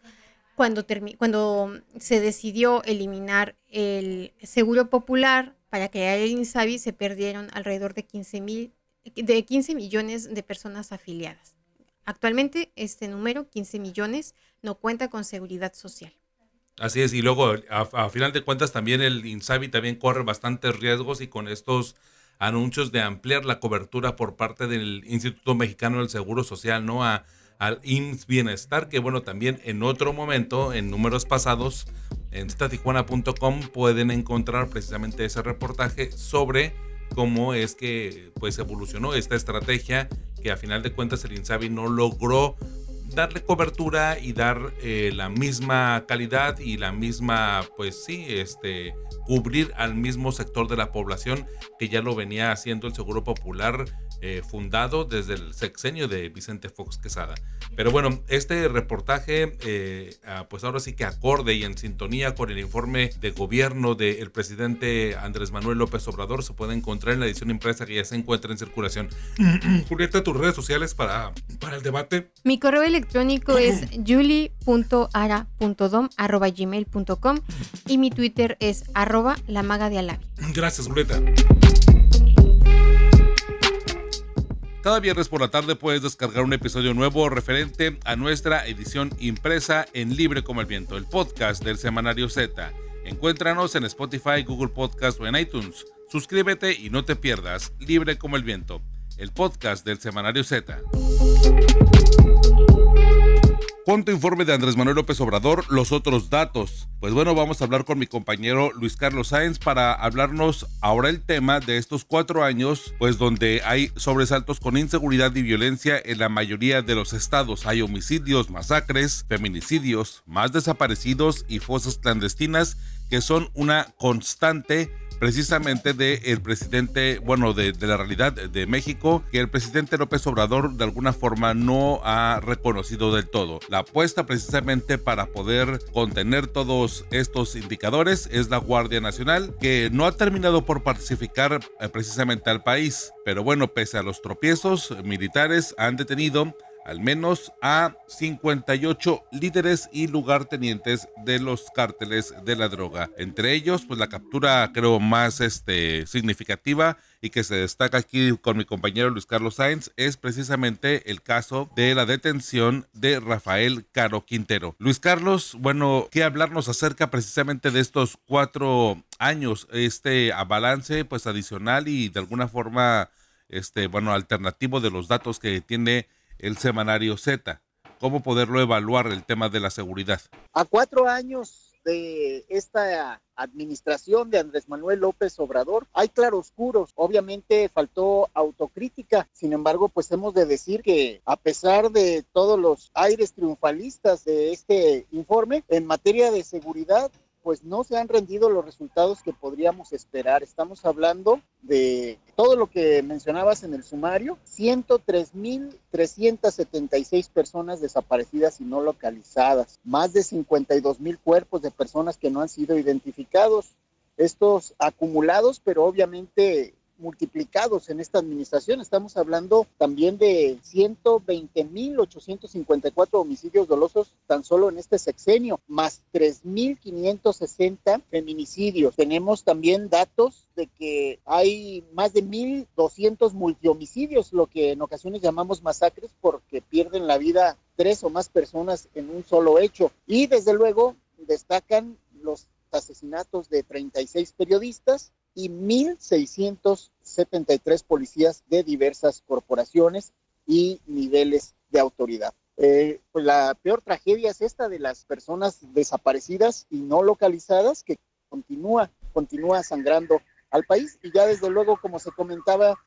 cuando, cuando se decidió eliminar el seguro popular para crear el INSABI se perdieron alrededor de 15, mil, de 15 millones de personas afiliadas. Actualmente este número, 15 millones, no cuenta con seguridad social. Así es, y luego a, final de cuentas también el INSABI también corre bastantes riesgos y con estos anuncios de ampliar la cobertura por parte del Instituto Mexicano del Seguro Social, ¿no? A, al IMSS Bienestar, que bueno, también en otro momento, en números pasados, en statijuana.com pueden encontrar precisamente ese reportaje sobre cómo es que pues evolucionó esta estrategia que a final de cuentas el INSABI no logró darle cobertura y dar eh, la misma calidad y la misma, pues sí, este, cubrir al mismo sector de la población que ya lo venía haciendo el Seguro Popular eh, fundado desde el sexenio de Vicente Fox Quesada. Pero bueno, este reportaje, eh, ah, pues ahora sí que acorde y en sintonía con el informe de gobierno del presidente Andrés Manuel López Obrador, se puede encontrar en la edición impresa que ya se encuentra en circulación. Julieta, tus redes sociales para, para el debate. Mi correo electrónico es julie.ara.dom.gmail.com y mi Twitter es arroba la maga de Alavi. Gracias, Julieta. Cada viernes por la tarde puedes descargar un episodio nuevo referente a nuestra edición impresa en Libre como el Viento, el podcast del Semanario Z. Encuéntranos en Spotify, Google Podcast o en iTunes. Suscríbete y no te pierdas Libre como el Viento, el podcast del Semanario Z. ¿Cuánto informe de Andrés Manuel López Obrador, los otros datos. Pues bueno, vamos a hablar con mi compañero Luis Carlos Sáenz para hablarnos ahora el tema de estos cuatro años, pues donde hay sobresaltos con inseguridad y violencia en la mayoría de los estados. Hay homicidios, masacres, feminicidios, más desaparecidos y fosas clandestinas que son una constante precisamente del presidente, bueno, de, la realidad de México, que el presidente López Obrador de alguna forma no ha reconocido del todo. La apuesta precisamente para poder contener todos estos indicadores es la Guardia Nacional, que no ha terminado por pacificar eh, precisamente al país. Pero bueno, pese a los tropiezos, militares han detenido al menos a 58 líderes y lugartenientes de los cárteles de la droga. Entre ellos, pues la captura creo más este, significativa y que se destaca aquí con mi compañero Luis Carlos Sáenz es precisamente el caso de la detención de Rafael Caro Quintero. Luis Carlos, bueno, ¿qué hablarnos acerca precisamente de estos cuatro años, este balance pues adicional y de alguna forma, este, bueno, alternativo de los datos que tiene el semanario Z. ¿Cómo poderlo evaluar el tema de la seguridad? A cuatro años de esta administración de Andrés Manuel López Obrador, hay claroscuros. Obviamente faltó autocrítica. Sin embargo, pues hemos de decir que a pesar de todos los aires triunfalistas de este informe, en materia de seguridad, pues no se han rendido los resultados que podríamos esperar. Estamos hablando de todo lo que mencionabas en el sumario, 103.376 personas desaparecidas y no localizadas, más de 52.000 cuerpos de personas que no han sido identificados. Estos acumulados, pero obviamente multiplicados en esta administración. Estamos hablando también de 120.854 homicidios dolosos tan solo en este sexenio, más 3.560 feminicidios. Tenemos también datos de que hay más de 1.200 multihomicidios, lo que en ocasiones llamamos masacres porque pierden la vida tres o más personas en un solo hecho. Y desde luego destacan los asesinatos de 36 periodistas, y 1.673 policías de diversas corporaciones y niveles de autoridad. Eh, pues la peor tragedia es esta de las personas desaparecidas y no localizadas que continúa, continúa sangrando al país y ya desde luego, como se comentaba,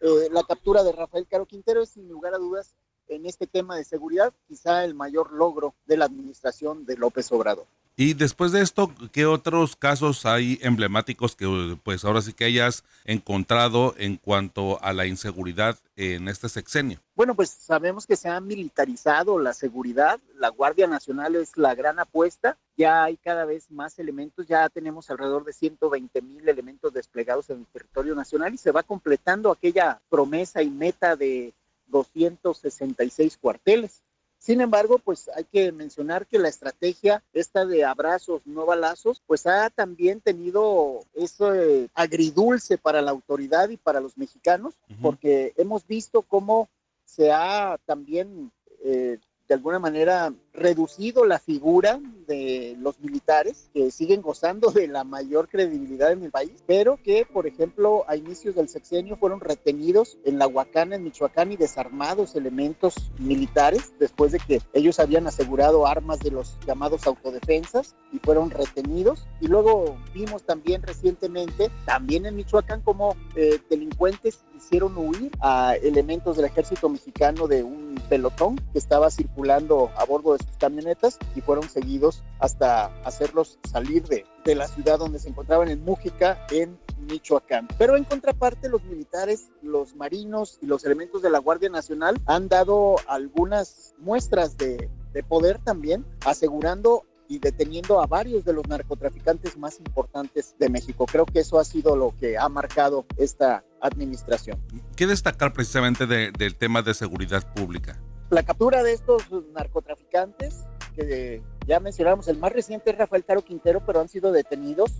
eh, la captura de Rafael Caro Quintero es sin lugar a dudas en este tema de seguridad quizá el mayor logro de la administración de López Obrador. Y después de esto, ¿qué otros casos hay emblemáticos que pues ahora sí que hayas encontrado en cuanto a la inseguridad en este sexenio? Bueno, pues sabemos que se ha militarizado la seguridad, la Guardia Nacional es la gran apuesta, ya hay cada vez más elementos, ya tenemos alrededor de 120 mil elementos desplegados en el territorio nacional y se va completando aquella promesa y meta de 266 cuarteles Sin embargo, pues hay que mencionar que la estrategia esta de abrazos, no balazos, pues ha también tenido eso agridulce para la autoridad y para los mexicanos, porque hemos visto cómo se ha también eh, de alguna manera reducido la figura de los militares que siguen gozando de la mayor credibilidad en el país, pero que, por ejemplo, a inicios del sexenio fueron retenidos en la Huacana, en Michoacán, y desarmados elementos militares después de que ellos habían asegurado armas de los llamados autodefensas y fueron retenidos. Y luego vimos también recientemente, también en Michoacán, como eh, delincuentes hicieron huir a elementos del ejército mexicano de un pelotón que estaba circulando a bordo de sus camionetas y fueron seguidos hasta hacerlos salir de, de la ciudad donde se encontraban en Mújica, en Michoacán. Pero en contraparte, los militares, los marinos y los elementos de la Guardia Nacional han dado algunas muestras de, de poder también, asegurando y deteniendo a varios de los narcotraficantes más importantes de México. Creo que eso ha sido lo que ha marcado esta administración. ¿Qué destacar precisamente del tema de seguridad pública? La captura de estos narcotraficantes, que ya mencionamos, el más reciente es Rafael Caro Quintero, pero han sido detenidos.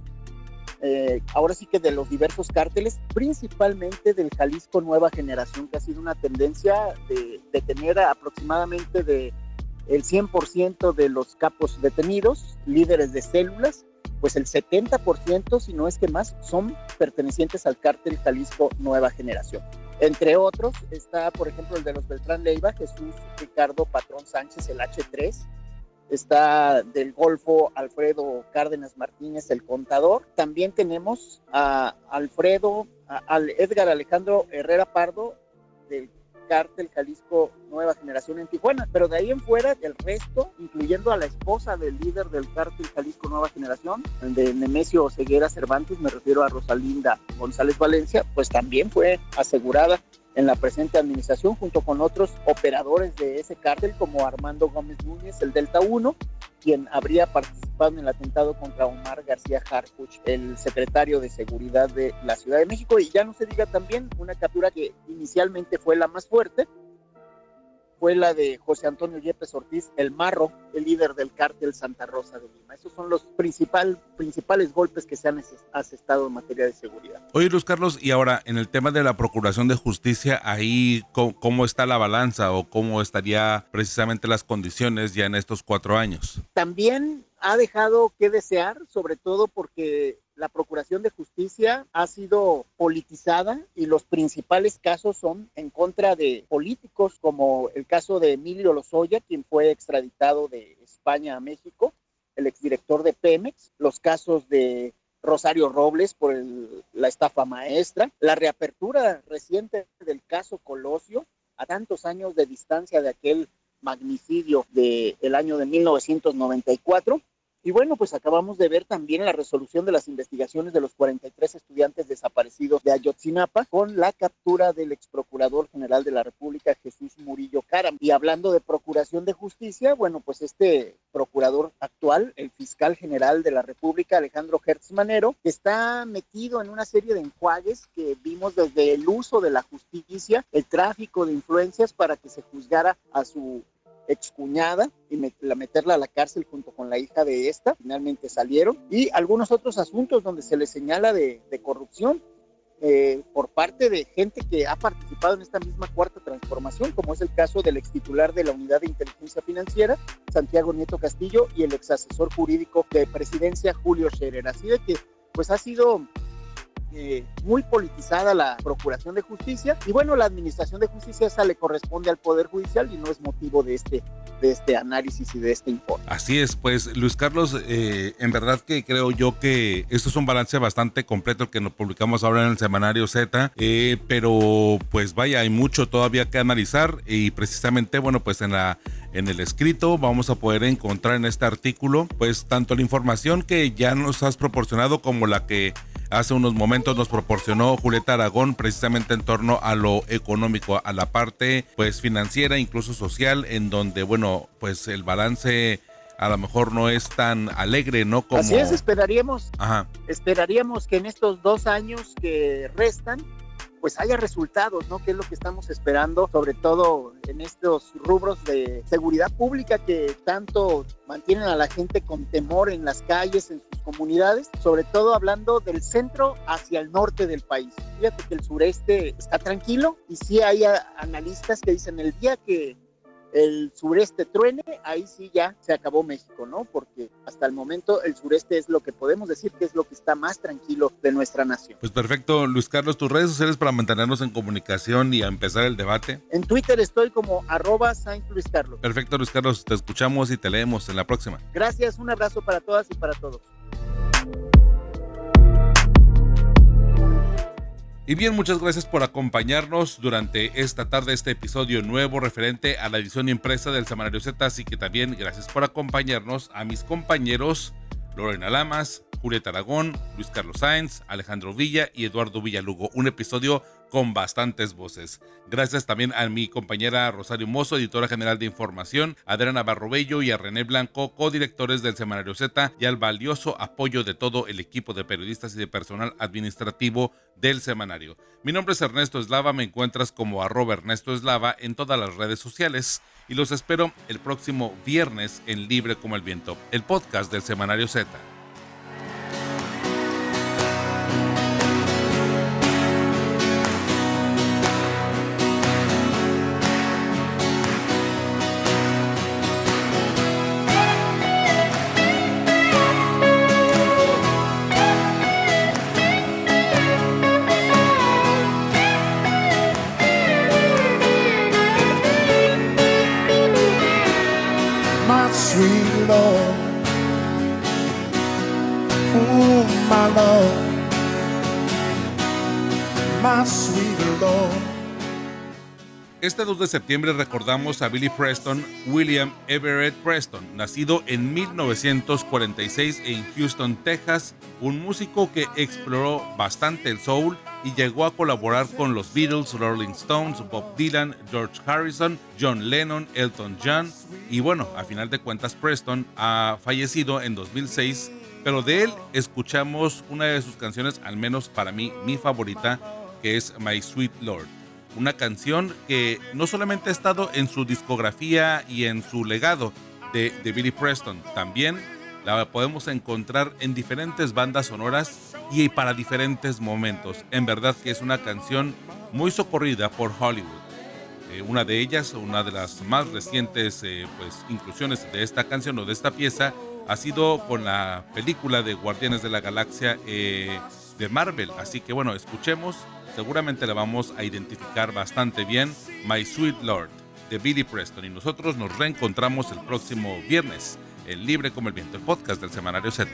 Eh, ahora sí que de los diversos cárteles, principalmente del Jalisco Nueva Generación, que ha sido una tendencia de detener aproximadamente de el 100% de los capos detenidos, líderes de células, pues el 70%, si no es que más, son pertenecientes al cártel Jalisco Nueva Generación. Entre otros está, por ejemplo, el de los Beltrán Leiva, Jesús Ricardo Patrón Sánchez, el H3. Está del Golfo Alfredo Cárdenas Martínez, el contador. También tenemos a Alfredo, al Edgar Alejandro Herrera Pardo, del cártel Jalisco Nueva Generación en Tijuana, pero de ahí en fuera el resto, incluyendo a la esposa del líder del cártel Jalisco Nueva Generación, de Nemesio Ceguera Cervantes, me refiero a Rosalinda González Valencia, pues también fue asegurada en la presente administración junto con otros operadores de ese cártel como Armando Gómez Núñez, el Delta 1, quien habría participado en el atentado contra Omar García Harfuch, el secretario de Seguridad de la Ciudad de México. Y ya no se diga también una captura que inicialmente fue la más fuerte, fue la de José Antonio Yepes Ortiz, el marro, el líder del cártel Santa Rosa de Lima. Esos son los principal, principales golpes que se han asestado en materia de seguridad. Oye, Luis Carlos, y ahora en el tema de la Procuración de Justicia, ahí cómo, está la balanza o cómo estaría precisamente las condiciones ya en estos cuatro años. También ha dejado que desear, sobre todo porque la Procuración de Justicia ha sido politizada y los principales casos son en contra de políticos, como el caso de Emilio Lozoya, quien fue extraditado de España a México, el exdirector de Pemex, los casos de Rosario Robles por la estafa maestra, la reapertura reciente del caso Colosio, a tantos años de distancia de aquel magnicidio del año de 1994, y bueno, pues acabamos de ver también la resolución de las investigaciones de los 43 estudiantes desaparecidos de Ayotzinapa con la captura del ex procurador general de la República, Jesús Murillo Caram. Y hablando de procuración de justicia, bueno, pues este procurador actual, el fiscal general de la República, Alejandro Hertz Manero, está metido en una serie de enjuagues que vimos desde el uso de la justicia, el tráfico de influencias para que se juzgara a su excuñada y meterla a la cárcel junto con la hija de esta, finalmente salieron, y algunos otros asuntos donde se le señala de, corrupción eh, por parte de gente que ha participado en esta misma cuarta transformación, como es el caso del ex titular de la Unidad de Inteligencia Financiera, Santiago Nieto Castillo, y el ex asesor jurídico de presidencia, Julio Scherer. Así de que, pues ha sido eh, muy politizada la Procuración de Justicia y bueno, la Administración de Justicia esa le corresponde al Poder Judicial y no es motivo de este, de este análisis y de este informe. Así es, pues Luis Carlos, eh, en verdad que creo yo que esto es un balance bastante completo que nos publicamos ahora en el semanario Z, eh, pero pues vaya, hay mucho todavía que analizar y precisamente, bueno, pues en la en el escrito vamos a poder encontrar en este artículo pues tanto la información que ya nos has proporcionado como la que hace unos momentos nos proporcionó Julieta Aragón precisamente en torno a lo económico, a la parte pues financiera, incluso social, en donde bueno, pues el balance a lo mejor no es tan alegre, ¿no? Como... Así es, esperaríamos, esperaríamos que en estos dos años que restan, pues haya resultados, ¿no? Que es lo que estamos esperando, sobre todo en estos rubros de seguridad pública que tanto mantienen a la gente con temor en las calles, en sus comunidades, sobre todo hablando del centro hacia el norte del país. Fíjate que el sureste está tranquilo y sí hay analistas que dicen el día que el sureste truene, ahí sí ya se acabó México, ¿no? Porque hasta el momento el sureste es lo que podemos decir que es lo que está más tranquilo de nuestra nación. Pues perfecto, Luis Carlos, tus redes sociales para mantenernos en comunicación y a empezar el debate. En Twitter estoy como arroba Saint Luis Carlos. Perfecto, Luis Carlos, te escuchamos y te leemos en la próxima. Gracias, un abrazo para todas y para todos. Y bien, muchas gracias por acompañarnos durante esta tarde, este episodio nuevo referente a la edición impresa del Semanario Z. Así que también gracias por acompañarnos a mis compañeros Lorena Lamas, Julieta Aragón, Luis Carlos Sáenz, Alejandro Villa y Eduardo Villalugo. Un episodio con bastantes voces. Gracias también a mi compañera Rosario Mozo, editora general de información, Adriana Barrobello y a René Blanco, codirectores del Semanario Z, y al valioso apoyo de todo el equipo de periodistas y de personal administrativo del semanario. Mi nombre es Ernesto Eslava, me encuentras como arroba Ernesto Eslava en todas las redes sociales y los espero el próximo viernes en Libre como el Viento, el podcast del Semanario Z. Este 2 de septiembre recordamos a Billy Preston, William Everett Preston, nacido en 1946 en Houston, Texas, un músico que exploró bastante el soul y llegó a colaborar con los Beatles, Rolling Stones, Bob Dylan, George Harrison, John Lennon, Elton John y bueno, a final de cuentas Preston ha fallecido en 2006 pero de él escuchamos una de sus canciones, al menos para mí, mi favorita, que es My Sweet Lord. Una canción que no solamente ha estado en su discografía y en su legado de, de Billy Preston, también la podemos encontrar en diferentes bandas sonoras y para diferentes momentos. En verdad que es una canción muy socorrida por Hollywood. Eh, una de ellas, una de las más recientes eh, pues, inclusiones de esta canción o de esta pieza, ha sido con la película de Guardianes de la Galaxia eh, de Marvel. Así que bueno, escuchemos, seguramente la vamos a identificar bastante bien, My Sweet Lord de Billy Preston. Y nosotros nos reencontramos el próximo viernes en Libre como el Viento, el podcast del Semanario Z.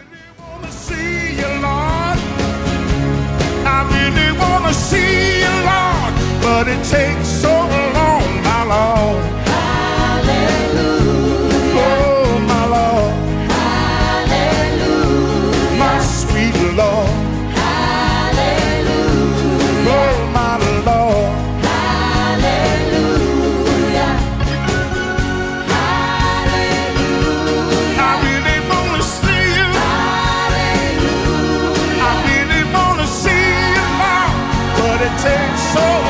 But it takes so long. soul.